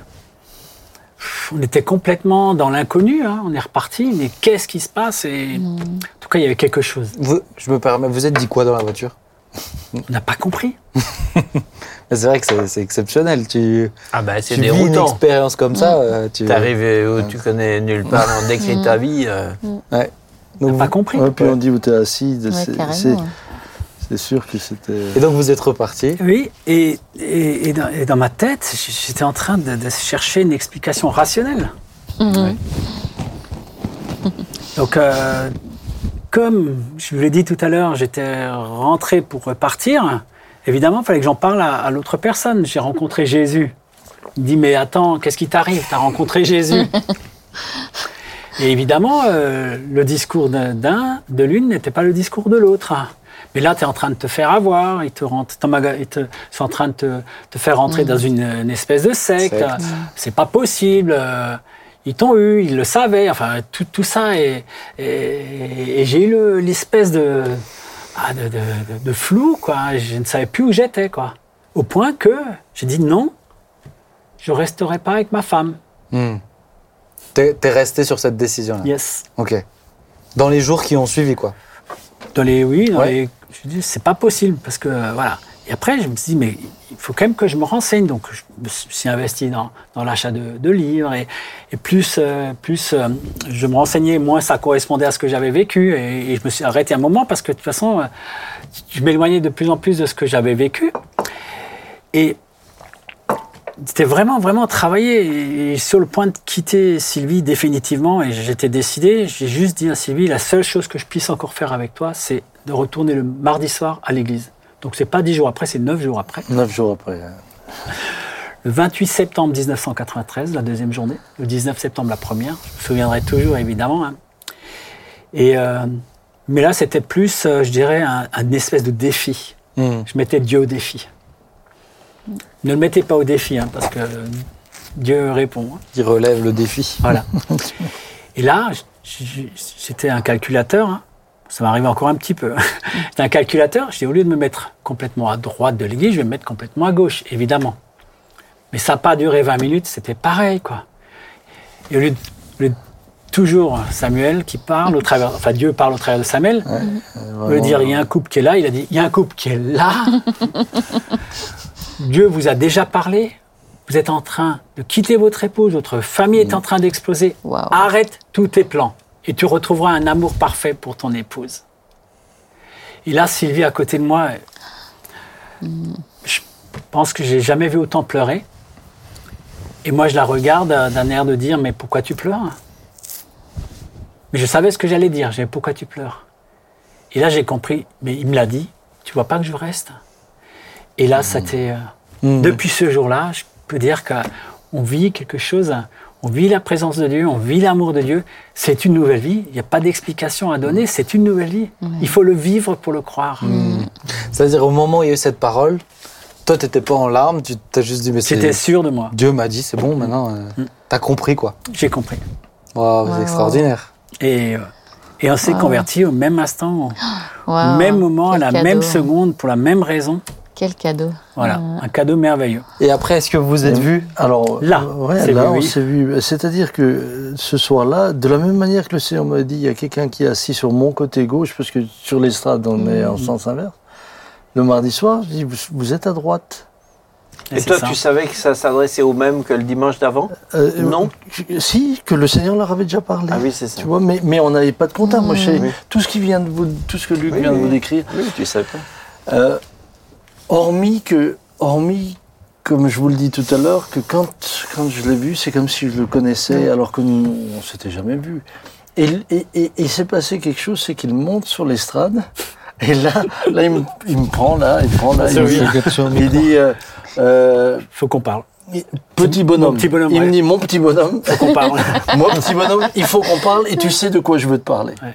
On était complètement dans l'inconnu. Hein. On est reparti, mais qu'est-ce qui se passe Et hmm. en tout cas, il y avait quelque chose. Vous, je me permets. Vous êtes dit quoi dans la voiture? On n'a pas compris. c'est vrai que c'est exceptionnel. Tu, ah bah c'est tu vis une expérience comme ça. Euh, tu arrives où tu connais nulle part, on décrit ta vie. Euh. Ouais. On n'a pas compris. Ouais, puis on dit où tu es assis. c'est c'est sûr que c'était. Et donc vous êtes reparti Oui, et, et, dans, ma tête, j'étais en train de, chercher une explication rationnelle. Mhm. Donc, euh, comme je vous l'ai dit tout à l'heure, j'étais rentré pour repartir, évidemment, il fallait que j'en parle à, l'autre personne. J'ai rencontré Jésus. Il me dit Mais attends, qu'est-ce qui t'arrive? Tu as rencontré Jésus. Et évidemment, euh, le discours d'un, de l'une n'était pas le discours de l'autre. Mais là, tu es en train de te faire avoir, ils te, rentrent, ils te sont en train de te, te faire rentrer mm. dans une, espèce de secte. C'est pas possible. Euh, ils t'ont eu, ils le savaient. Enfin, tout, tout ça. Et, et, j'ai eu l'espèce de, ah, de, de, de, flou, quoi. Je ne savais plus où j'étais, quoi. Au point que j'ai dit non, je resterai pas avec ma femme. Mm. T'es es resté sur cette décision-là Yes. Ok. Dans les jours qui ont suivi, quoi Dans les, oui, dans les je dis, c'est pas possible parce que euh, voilà. Et après, je me suis dit, mais il faut quand même que je me renseigne. Donc, je me suis investi dans, l'achat de, livres et, et plus, euh, plus euh, je me renseignais, moins ça correspondait à ce que j'avais vécu. Et, je me suis arrêté un moment parce que de toute façon, je m'éloignais de plus en plus de ce que j'avais vécu. Et c'était vraiment, vraiment travaillé et sur le point de quitter Sylvie définitivement. Et j'étais décidé, j'ai juste dit à Sylvie, la seule chose que je puisse encore faire avec toi, c'est de retourner le mardi soir à l'église. Donc c'est pas dix jours après, c'est neuf jours après. Neuf jours après. Le 28 septembre 1993, la deuxième journée. Le 19 septembre, la première. Je me souviendrai toujours, évidemment. Hein. Et, euh, mais là, c'était plus, euh, je dirais, un, espèce de défi. Hmm. Je mettais Dieu au défi. Ne le mettez pas au défi, hein, parce que Dieu répond. Hein. Il relève le défi. Voilà. Et là, c'était un calculateur. Ça m'arrive encore un petit peu. C'était un calculateur. J'ai au lieu de me mettre complètement à droite de l'église, je vais me mettre complètement à gauche, évidemment. Mais ça n'a pas duré 20 minutes, c'était pareil, quoi. Et au lieu de, toujours Samuel qui parle au travers, enfin Dieu parle au travers de Samuel. Au lieu de dire il y a un couple qui est là, il a dit il y a un couple qui est là. Dieu vous a déjà parlé. Vous êtes en train de quitter votre épouse, votre famille est en train d'exploser. Arrête tous tes plans et tu retrouveras un amour parfait pour ton épouse. Et là, Sylvie à côté de moi, je pense que j'ai jamais vu autant pleurer. Et moi, je la regarde d'un air de dire mais pourquoi tu pleures? Mais je savais ce que j'allais dire. J'ai dit, pourquoi tu pleures? Et là, j'ai compris. Mais il me l'a dit. Tu vois pas que je reste? Et là, c'était. euh, Depuis ce jour-là, je peux dire qu'on vit quelque chose. On vit la présence de Dieu, on vit l'amour de Dieu. C'est une nouvelle vie. Il n'y a pas d'explication à donner. C'est une nouvelle vie. Il faut le vivre pour le croire. C'est-à-dire, au moment où il y a eu cette parole, toi, tu n'étais pas en larmes, tu t'as juste dit, mais c'est- J'étais sûr de moi. Dieu m'a dit, c'est bon, maintenant, euh, t'as compris, quoi. J'ai compris. Waouh, c'est Wow. extraordinaire. Et, euh, et on s'est convertis au même instant, au même moment, à la cadeau. même seconde, pour la même raison. Quel cadeau. Voilà, un cadeau merveilleux. Et après, est-ce que vous vous êtes vus Alors Là, euh, ouais, là, vu, on oui. s'est vu. C'est-à-dire que euh, ce soir-là, de la même manière que le Seigneur m'a dit, il y a quelqu'un qui est assis sur mon côté gauche, parce que sur l'estrade, on est en sens inverse. Le mardi soir, je dis, vous, vous êtes à droite. Et toi, ça. tu savais que ça s'adressait au même que le dimanche d'avant Euh, Non. euh, Si, que le Seigneur leur avait déjà parlé. Ah oui, c'est ça. Tu vois, mais, mais on n'avait pas de contact. Moi, je sais Oui. tout ce qui vient de vous, tout ce que Luc Oui, vient de vous décrire. Oui, tu savais pas. Euh, hormis que, hormis, comme je vous le dis tout à l'heure, que quand, quand je l'ai vu, c'est comme si je le connaissais alors que nous, on s'était jamais vu. Et, et, et, s'est passé quelque chose, c'est qu'il monte sur l'estrade. Et là, là il, me, il me prend là, il me prend là, il, me dit- il dit euh, euh, faut qu'on parle. petit bonhomme. Mon petit bonhomme, il me dit mon petit bonhomme. Faut qu'on parle. Moi, petit bonhomme, il faut qu'on parle et tu sais de quoi je veux te parler. Ouais.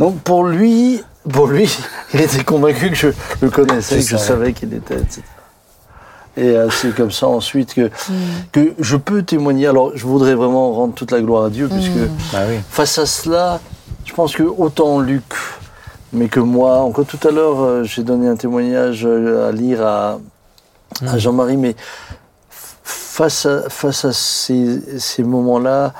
Donc pour lui, pour lui, il était convaincu que je le connaissais, que je savais qu'il était, etc. Et euh, c'est comme ça ensuite que, que je peux témoigner. Alors je voudrais vraiment rendre toute la gloire à Dieu, puisque Bah oui. face à cela, je pense que autant Luc, mais que moi, encore tout à l'heure, euh, j'ai donné un témoignage euh, à lire à, à Jean-Marie, mais face à, face à ces, ces moments-là,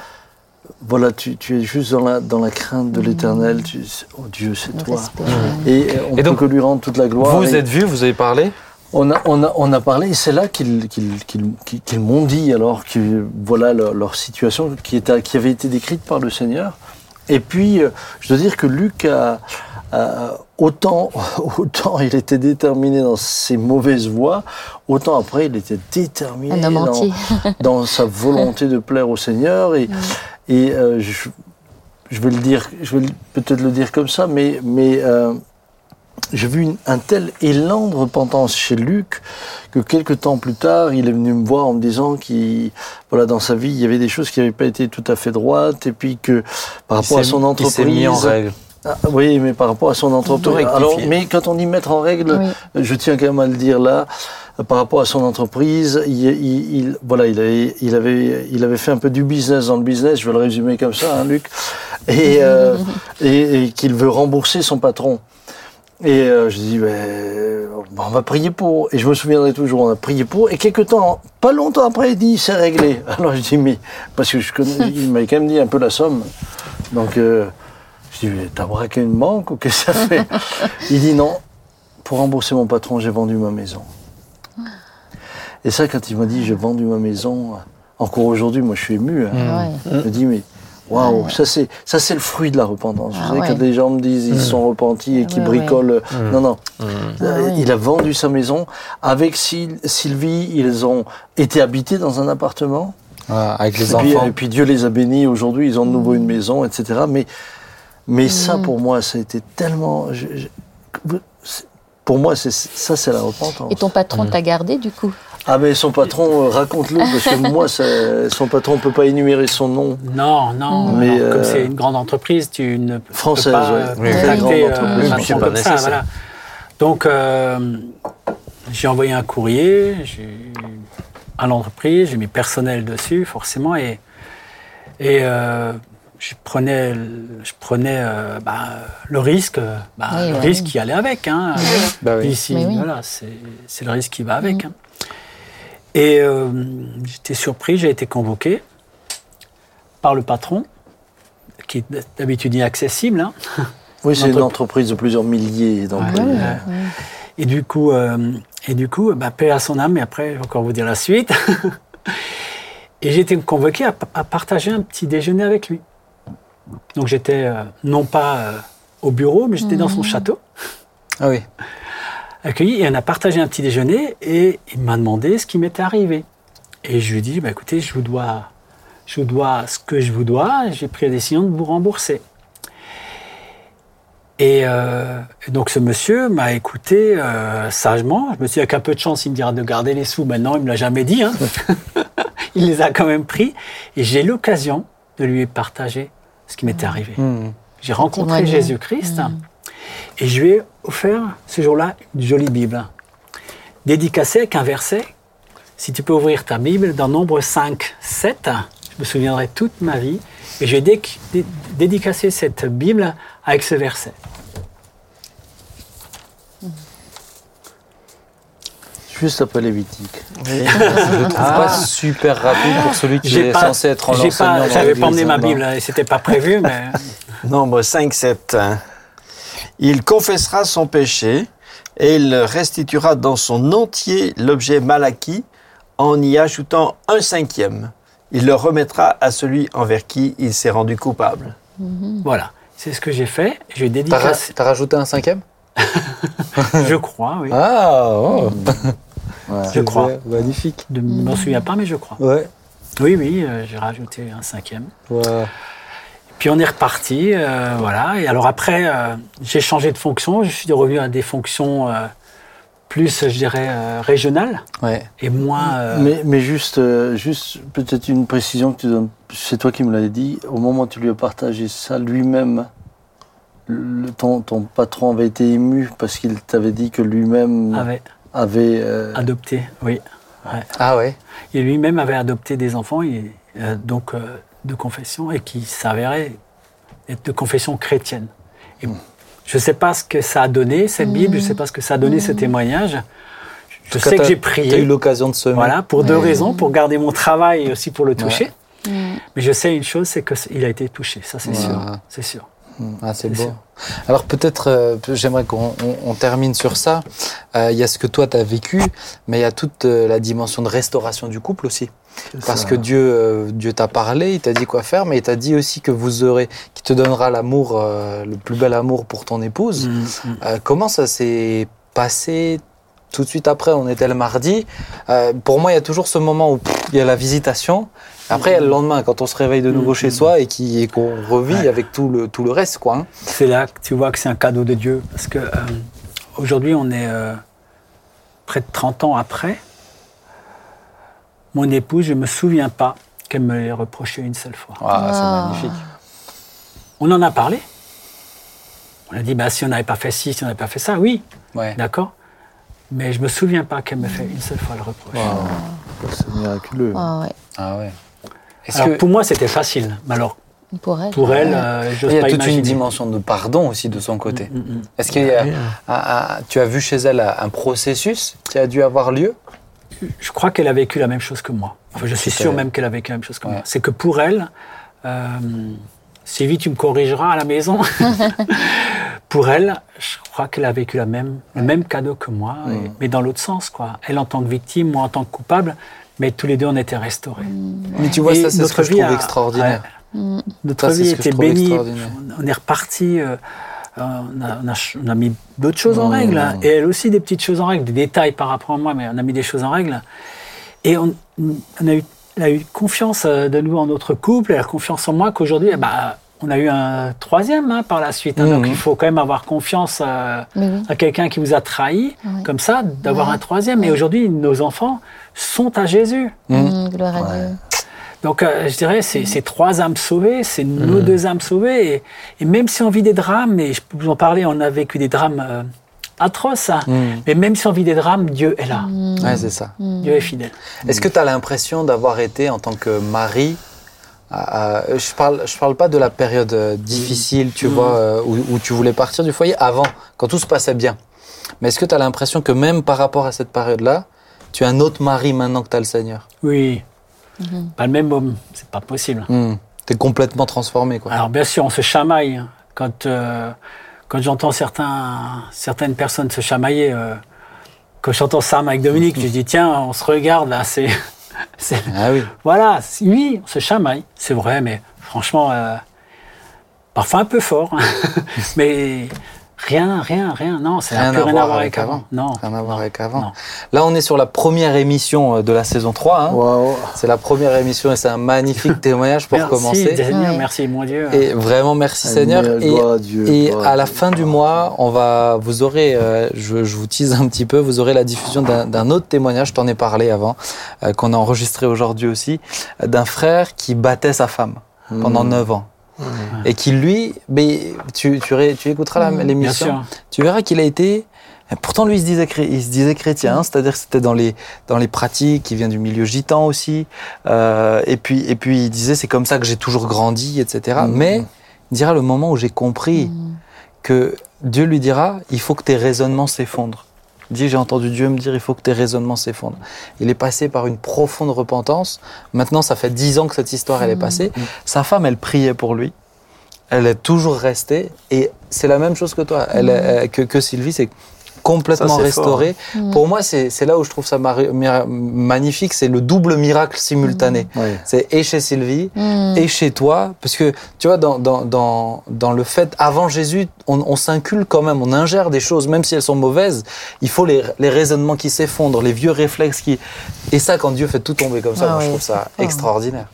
voilà, tu, tu es juste dans la, dans la crainte de l'éternel. Tu- Oh Dieu, c'est toi. respect. Et euh, on Et donc, peut que lui rendre toute la gloire. Vous vous êtes vus, vous avez parlé on, a, on, a, on a parlé, et c'est là qu'ils m'ont dit alors que voilà leur, leur situation qui, était, qui avait été décrite par le Seigneur. Et puis, euh, je dois dire que Luc a, a- autant, autant il était déterminé dans ses mauvaises voies, autant après il était déterminé dans, sa volonté de plaire au Seigneur. Et, et euh, je, je vais le dire, je vais le- peut-être le dire comme ça, mais, mais euh, j'ai vu une- un tel élan de repentance chez Luc que quelques temps plus tard, il est venu me voir en me disant qu'il, voilà, dans sa vie, il y avait des choses qui n'avaient pas été tout à fait droites, et puis que par rapport à son Il entreprise, s'est mis en règle. Ah, oui, mais par rapport à son entreprise. Alors, mais quand on dit mettre en règle, Oui. je tiens quand même à le dire là, par rapport à son entreprise, il, il- il- voilà, il avait, il avait, il avait fait un peu du business dans le business. Je vais le résumer comme ça, hein, Luc, et, euh, et, et qu'il veut rembourser son patron. Et euh, je dis, ben, on va prier pour. Et je me souviendrai toujours, on a prié pour. Et quelques temps, pas longtemps après, il dit, c'est réglé. Alors je dis, mais, parce que je connais, il m'avait quand même dit un peu la somme. Donc, euh, je dis, t'as braqué une banque ou qu'est-ce que ça fait Il dit, non, pour rembourser mon patron, j'ai vendu ma maison. Et ça, quand il m'a dit, j'ai vendu ma maison, encore aujourd'hui, moi je suis ému. hein. Ouais. Je me dis, mais waouh, ça c'est ça c'est le fruit de la repentance. Ah Vous savez, ouais. quand les gens me disent ils sont repentis et qu'ils Ouais, ouais. bricolent. Non, non. Ah Euh. Il a vendu sa maison. Avec Syl- Sylvie, ils ont été habités dans un appartement. Voilà, avec les et, puis, enfants. et puis Dieu les a bénis. Aujourd'hui, ils ont de nouveau une maison, etc. Mais, mais ça, Mm. pour moi, ça a été tellement. je- je- c'est- pour moi, c'est ça, c'est la repentance. Et ton patron t'a gardé du coup? Ah, mais son patron, euh, raconte-le, parce que moi, ça- son patron ne peut pas énumérer son nom. Non, non. Mais, non. euh, Comme c'est une grande entreprise, tu ne peux Française, pas ouais. Oui, grande euh, entreprise, pas comme ça, nécessaire. voilà. Donc, euh, j'ai envoyé un courrier j'ai- à l'entreprise, j'ai mis personnel dessus, forcément, et, et euh, je prenais, je prenais euh, bah, le risque, euh, bah, Oui, le risque qui allait avec. Hein. Bah oui. Ici, voilà, c'est le risque qui va avec. hein. Et euh, j'étais surpris, j'ai été convoqué par le patron, qui est d'habitude inaccessible. hein. Oui, c'est une entreprise de plusieurs milliers d'employés. Ouais. Et du coup, euh, et du coup, bah, paix à son âme. Et après, je vais encore vous dire la suite. et j'ai été convoqué à, à partager un petit déjeuner avec lui. Donc j'étais euh, non pas euh, au bureau, mais j'étais dans son château, Ah oui. accueilli. Et on a partagé un petit déjeuner. Et il m'a demandé ce qui m'était arrivé. Et je lui ai dit, bah, écoutez, je vous dois, je vous dois ce que je vous dois. J'ai pris la décision de vous rembourser. Et, euh, et donc ce monsieur m'a écouté euh, sagement. Je me suis dit, avec un peu de chance, il me dira de garder les sous. Maintenant, il me l'a jamais dit. hein. il les a quand même pris. Et j'ai l'occasion de lui partager ce qui m'était arrivé. Hmm. J'ai rencontré. Jésus-Christ et je lui ai offert ce jour-là une jolie Bible, dédicacée avec un verset. Si tu peux ouvrir ta Bible dans Nombre 5, 7, je me souviendrai toute ma vie. Et je vais dé- dé- dédicacer cette Bible avec ce verset. Juste après Lévitique. Je le trouve pas super rapide pour celui qui J'ai est pas- censé être en enseignant j'avais pas emmené ma hein. Bible et c'était pas prévu, mais Nombre 5, 7. Il confessera son péché et il restituera dans son entier l'objet mal acquis en y ajoutant un cinquième. Il le remettra à celui envers qui il s'est rendu coupable. voilà. C'est ce que j'ai fait. Je vais T'as rajouté un cinquième? Je crois, oui. Ah, oh. Je crois. Magnifique. Je ne m'en souviens pas, mais je crois. Ouais. Oui, oui, euh, j'ai rajouté un cinquième. Ouais. Puis on est reparti, euh, voilà. Et alors après, euh, j'ai changé de fonction. Je suis revenu à des fonctions euh, plus, je dirais, euh, régionales Ouais. et moins. euh, Mais, mais juste, euh, juste peut-être une précision que tu donnes. C'est toi qui me l'avais dit. Au moment où tu lui as partagé ça, lui-même, le, ton, ton patron avait été ému parce qu'il t'avait dit que lui-même avait avait. euh, adopté, oui. Ah ouais? Et lui-même avait adopté des enfants, et, euh, donc euh, de confession, et qui s'avéraient être de confession chrétienne. Et je ne sais pas ce que ça a donné, cette Bible, je ne sais pas ce que ça a donné, ce. Je En tout cas, sais que j'ai T'as eu prié. l'occasion de semer. Voilà, pour deux raisons, pour garder mon travail et aussi pour le toucher. Mais je sais une chose, c'est qu'il a été touché, ça c'est Ouais. sûr. C'est sûr. Ah, c'est beau. Alors peut-être, euh, j'aimerais qu'on on- on termine sur ça. Euh, Il y a ce que toi, tu as vécu, mais il y a toute euh, la dimension de restauration du couple aussi. Parce ça. que Dieu, Dieu t'a parlé, il t'a dit quoi faire, mais il t'a dit aussi que vous aurez, qui te donnera l'amour, le plus bel amour pour ton épouse. Mm, mm. Comment ça s'est passé tout de suite après On était le mardi. Euh, pour moi, il y a toujours ce moment où pff, il y a la visitation. Après, il y a le lendemain, quand on se réveille de nouveau chez soi et qu'on revit Ouais. avec tout le, tout le reste. Quoi, hein. C'est là que tu vois que c'est un cadeau de Dieu. Parce que euh, aujourd'hui, on est euh, près de 30 ans après. Mon épouse, je ne me souviens pas qu'elle me l'ait reproché une seule fois. Ah, Ah. C'est magnifique. On en a parlé. On a dit, bah, si on n'avait pas fait ci, si on n'avait pas fait ça, oui, Ouais. d'accord. Mais je ne me souviens pas qu'elle me fait une seule fois le reproche. C'est miraculeux. Ah ouais, Ah ouais. Alors, que pour moi, c'était facile. Mais alors, pour elle. pour elle, euh, il y a toute imaginer. une dimension de pardon aussi de son côté. Mm, mm. Est-ce qu'il y a, un- un- tu as vu chez elle un processus qui a dû avoir lieu? Je crois qu'elle a vécu la même chose que moi. Enfin, je suis sûr même qu'elle a vécu la même chose que Ouais. moi. C'est que pour elle, euh, Sylvie, tu me corrigeras à la maison. pour elle, je crois qu'elle a vécu la même, le même cadeau que moi, et- mais dans l'autre sens. Quoi. Elle en tant que victime, moi en tant que coupable, mais tous les deux on était restaurés. Mais tu vois, Et ça, c'est ce notre que je vie trouve a- extraordinaire. Notre Ça, vie était bénie. extraordinaire. On est reparti. euh, on, a, on a ch- on a mis d'autres choses en règle. hein. Et elle aussi, des petites choses en règle, des détails par rapport à moi, mais on a mis des choses en règle. Et on, on a eu, elle a eu confiance euh, de nous en notre couple, elle a confiance en moi qu'aujourd'hui, eh ben, on a eu un troisième hein, par la suite. hein. Donc Mhm. il faut quand même avoir confiance euh, oui. à quelqu'un qui vous a trahi, Ouais. comme ça, d'avoir un troisième. Et aujourd'hui, nos enfants sont à Jésus. Mm, gloire à Dieu. Donc, euh, je dirais, c'est trois âmes sauvées, c'est nos deux âmes sauvées. Et, et même si on vit des drames, et je peux vous en parler, on a vécu des drames euh, atroces, hein. Mm. mais même si on vit des drames, Dieu est là. Ouais, c'est ça. Dieu est fidèle. Est-ce que tu as l'impression d'avoir été, en tant que mari, je parle, je parle pas de la période euh, difficile, tu vois, euh, où, où tu voulais partir du foyer, avant, quand tout se passait bien. Mais est-ce que tu as l'impression que même par rapport à cette période-là, tu es un autre mari maintenant que tu as le Seigneur? Oui. Pas le même homme, c'est pas possible. Tu T'es complètement transformé, quoi. Alors bien sûr, on se chamaille. hein. Quand, euh, quand j'entends certains, certaines personnes se chamailler, euh, quand j'entends Sam avec Dominique, je dis tiens, on se regarde là, c'est... Ah oui. Voilà, oui, on se chamaille, c'est vrai, mais franchement, euh, parfois un peu fort. hein. mais rien, rien, rien, non, ça n'a plus rien à voir avec avant. Non, Rien à voir non, avec avant. non. Là, on est sur la première émission euh, de la saison 3. hein. Waouh. C'est la première émission et c'est un magnifique témoignage pour merci, commencer. Seigneur, merci mon Dieu. Et vraiment, merci Seigneur. Gloire Et, à Dieu, et gloire à la fin du mois, on va, vous aurez, euh, je, je vous tease un petit peu, vous aurez la diffusion d'un d'un autre témoignage, je t'en ai parlé avant, euh, qu'on a enregistré aujourd'hui aussi, d'un frère qui battait sa femme pendant Mmh. 9 ans. Et qui lui, mais tu, tu, ré- tu écouteras Bien l'émission, sûr. tu verras qu'il a été. Pourtant, lui, il se disait, il se disait chrétien, hein, c'est-à-dire que c'était dans les, dans les pratiques, il vient du milieu gitan aussi. Euh, et, puis, et puis, il disait, c'est comme ça que j'ai toujours grandi, etc. Mhm. Mais il dira le moment où j'ai compris que Dieu lui dira, il faut que tes raisonnements s'effondrent. Il dit, j'ai entendu Dieu me dire, il faut que tes raisonnements s'effondrent. Il est passé par une profonde repentance. Maintenant, ça fait dix ans que cette histoire, elle est passée. Sa femme, elle priait pour lui. Elle est toujours restée. Et c'est la même chose que toi, elle, est- que, que Sylvie, c'est complètement Ça, restauré. Mm. Pour moi, c'est là où je trouve ça magnifique, c'est le double miracle simultané. Ouais. C'est et chez Sylvie, Mm. et chez toi, parce que tu vois, dans, dans, dans, dans le fait, avant Jésus, on, on s'incule quand même, on ingère des choses, même si elles sont mauvaises, il faut les, les raisonnements qui s'effondrent, les vieux réflexes qui... Et ça, quand Dieu fait tout tomber comme ça, Ah moi, je trouve ça c'est fort. extraordinaire.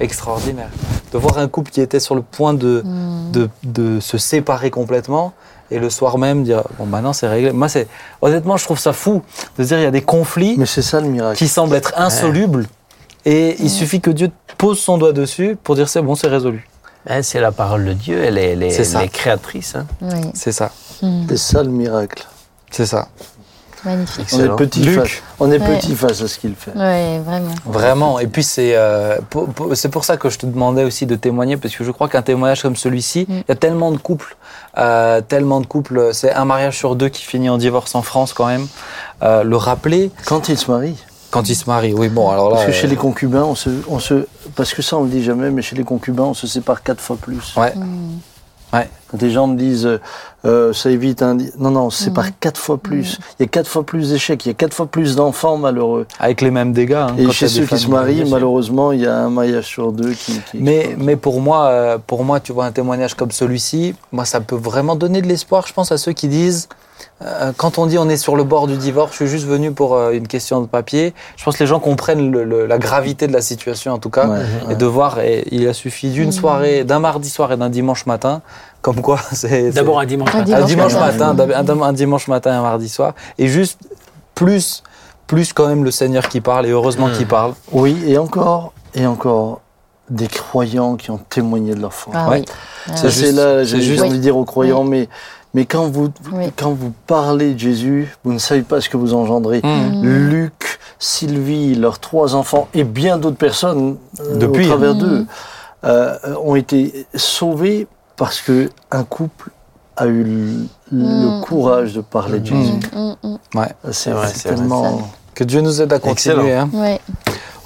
Extraordinaire. De voir un couple qui était sur le point de, Mm. de, de se séparer complètement, et le soir même dire, bon, maintenant c'est réglé. Moi, c'est honnêtement, je trouve ça fou de dire, il y a des conflits Mais c'est ça le miracle. qui semblent être insolubles, et il suffit que Dieu pose son doigt dessus pour dire, c'est bon, c'est résolu. Hein, c'est la parole de Dieu, elle est, elle est- elle créatrice. hein. Oui. C'est ça. C'est ça le miracle. C'est ça. Magnifique. On est petit Luc. face. On est Ouais. petit face à ce qu'il fait. Oui, vraiment. Vraiment. Et puis c'est euh, pour, pour- c'est pour ça que je te demandais aussi de témoigner parce que je crois qu'un témoignage comme celui-ci, il Mm. y a tellement de couples, euh, tellement de couples. C'est un mariage sur deux qui finit en divorce en France quand même. Euh, le rappeler Quand il se marie. quand ils se marient. Oui, bon alors là. Parce que chez euh, les concubins, on se, on se, parce que ça on le dit jamais, mais chez les concubins, on se sépare quatre fois plus. Ouais. Mm. Quand les gens me disent, euh, euh, ça évite un, non non, on se sépare quatre fois plus. Il y a quatre fois plus d'échecs, il y a quatre fois plus d'enfants malheureux. avec les mêmes dégâts. hein, Et quand chez ceux qui se marient, malheureusement, il y a un mariage sur deux qui. qui Mais, mais pour moi, euh, pour moi, tu vois, un témoignage comme celui-ci, moi, ça peut vraiment donner de l'espoir, je pense, à ceux qui disent, quand on dit on est sur le bord du divorce, je suis juste venu pour euh, une question de papier. Je pense que les gens comprennent le- le- la gravité de la situation, en tout cas, Ouais, et ouais. de voir. Et il a suffi d'une soirée, d'un mardi soir et d'un dimanche matin, comme quoi c'est D'abord un dimanche matin. un dimanche matin. un, un dimanche matin, et un mardi soir, et juste plus, plus quand même le Seigneur qui parle, et heureusement qu'il parle. Oui, et encore, et encore, des croyants qui ont témoigné de leur foi. Ah Ouais. oui. C'est juste- là, j'ai juste- envie de dire aux croyants, Oui. mais, mais quand, vous, Oui. quand vous parlez de Jésus, vous ne savez pas ce que vous engendrez. Mmh. Luc, Sylvie, leurs trois enfants et bien d'autres personnes euh, Depuis, au travers hein. d'eux euh, ont été sauvés parce que un couple a eu le, le courage de parler de Jésus. Mm, Ouais. C'est vrai, c'est c'est vrai. tellement. Que Dieu nous aide à continuer. Hein. Ouais,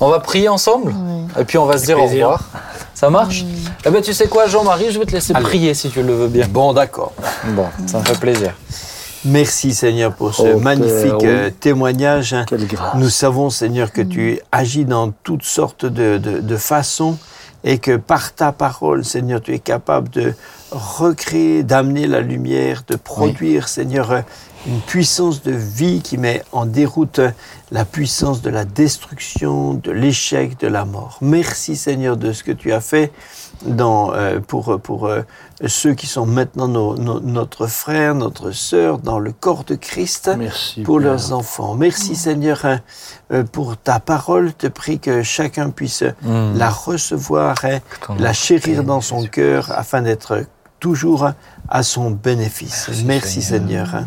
On va prier ensemble ouais. et puis on va se dire au revoir. Ça marche Eh ben tu sais quoi Jean-Marie, je vais te laisser Allez. prier si tu le veux bien. Bon, d'accord. Bon, ça me fait plaisir. Merci Seigneur pour ce Oh, Père, magnifique oui. euh, témoignage. Quelle grâce. Nous savons, Seigneur, que tu agis dans toutes sortes de, de- de façons et que par ta parole, Seigneur, tu es capable de recréer, d'amener la lumière, de produire, Seigneur, euh, une puissance de vie qui met en déroute la puissance de la destruction, de l'échec, de la mort. Merci, Seigneur, de ce que tu as fait dans, euh, pour, pour euh, ceux qui sont maintenant nos- nos- notre frère, notre sœur dans le corps de Christ Merci. pour Père. leurs enfants. Merci Seigneur hein, euh, pour ta parole. Te prie que chacun puisse Mm. la recevoir, hein, la chérir dans son cœur afin d'être toujours à son bénéfice. Merci, Seigneur. hein.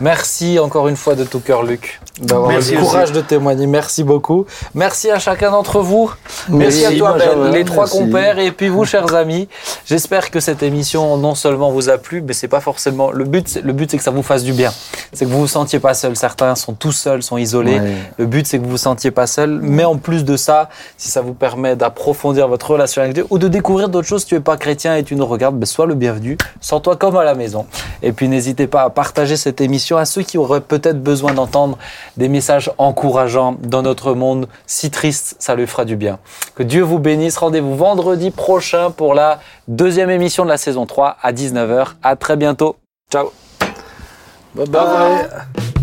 Merci encore une fois de tout cœur, Luc, d'avoir eu le aussi. courage de témoigner. Merci beaucoup. Merci à chacun d'entre vous. Merci, Merci, à toi, Ben, les trois Merci. compères, et puis vous, chers amis. J'espère que cette émission non seulement vous a plu, mais c'est pas forcément le but. c'est- Le but, c'est que ça vous fasse du bien. C'est que vous vous sentiez pas seul. Certains sont tout seuls, sont isolés. Ouais. Le but, c'est que vous vous sentiez pas seul. Mais en plus de ça, si ça vous permet d'approfondir votre relation avec Dieu ou de découvrir d'autres choses, si tu es pas chrétien et tu nous regardes, ben, sois le bienvenu. Sens-toi comme à la maison. Et puis n'hésitez pas à partager cette émission à ceux qui auraient peut-être besoin d'entendre des messages encourageants dans notre monde si triste. Ça lui fera du bien. Que Dieu vous bénisse. Rendez-vous vendredi prochain pour la deuxième émission de la saison 3 à 19h. À très bientôt. Ciao. Bye bye.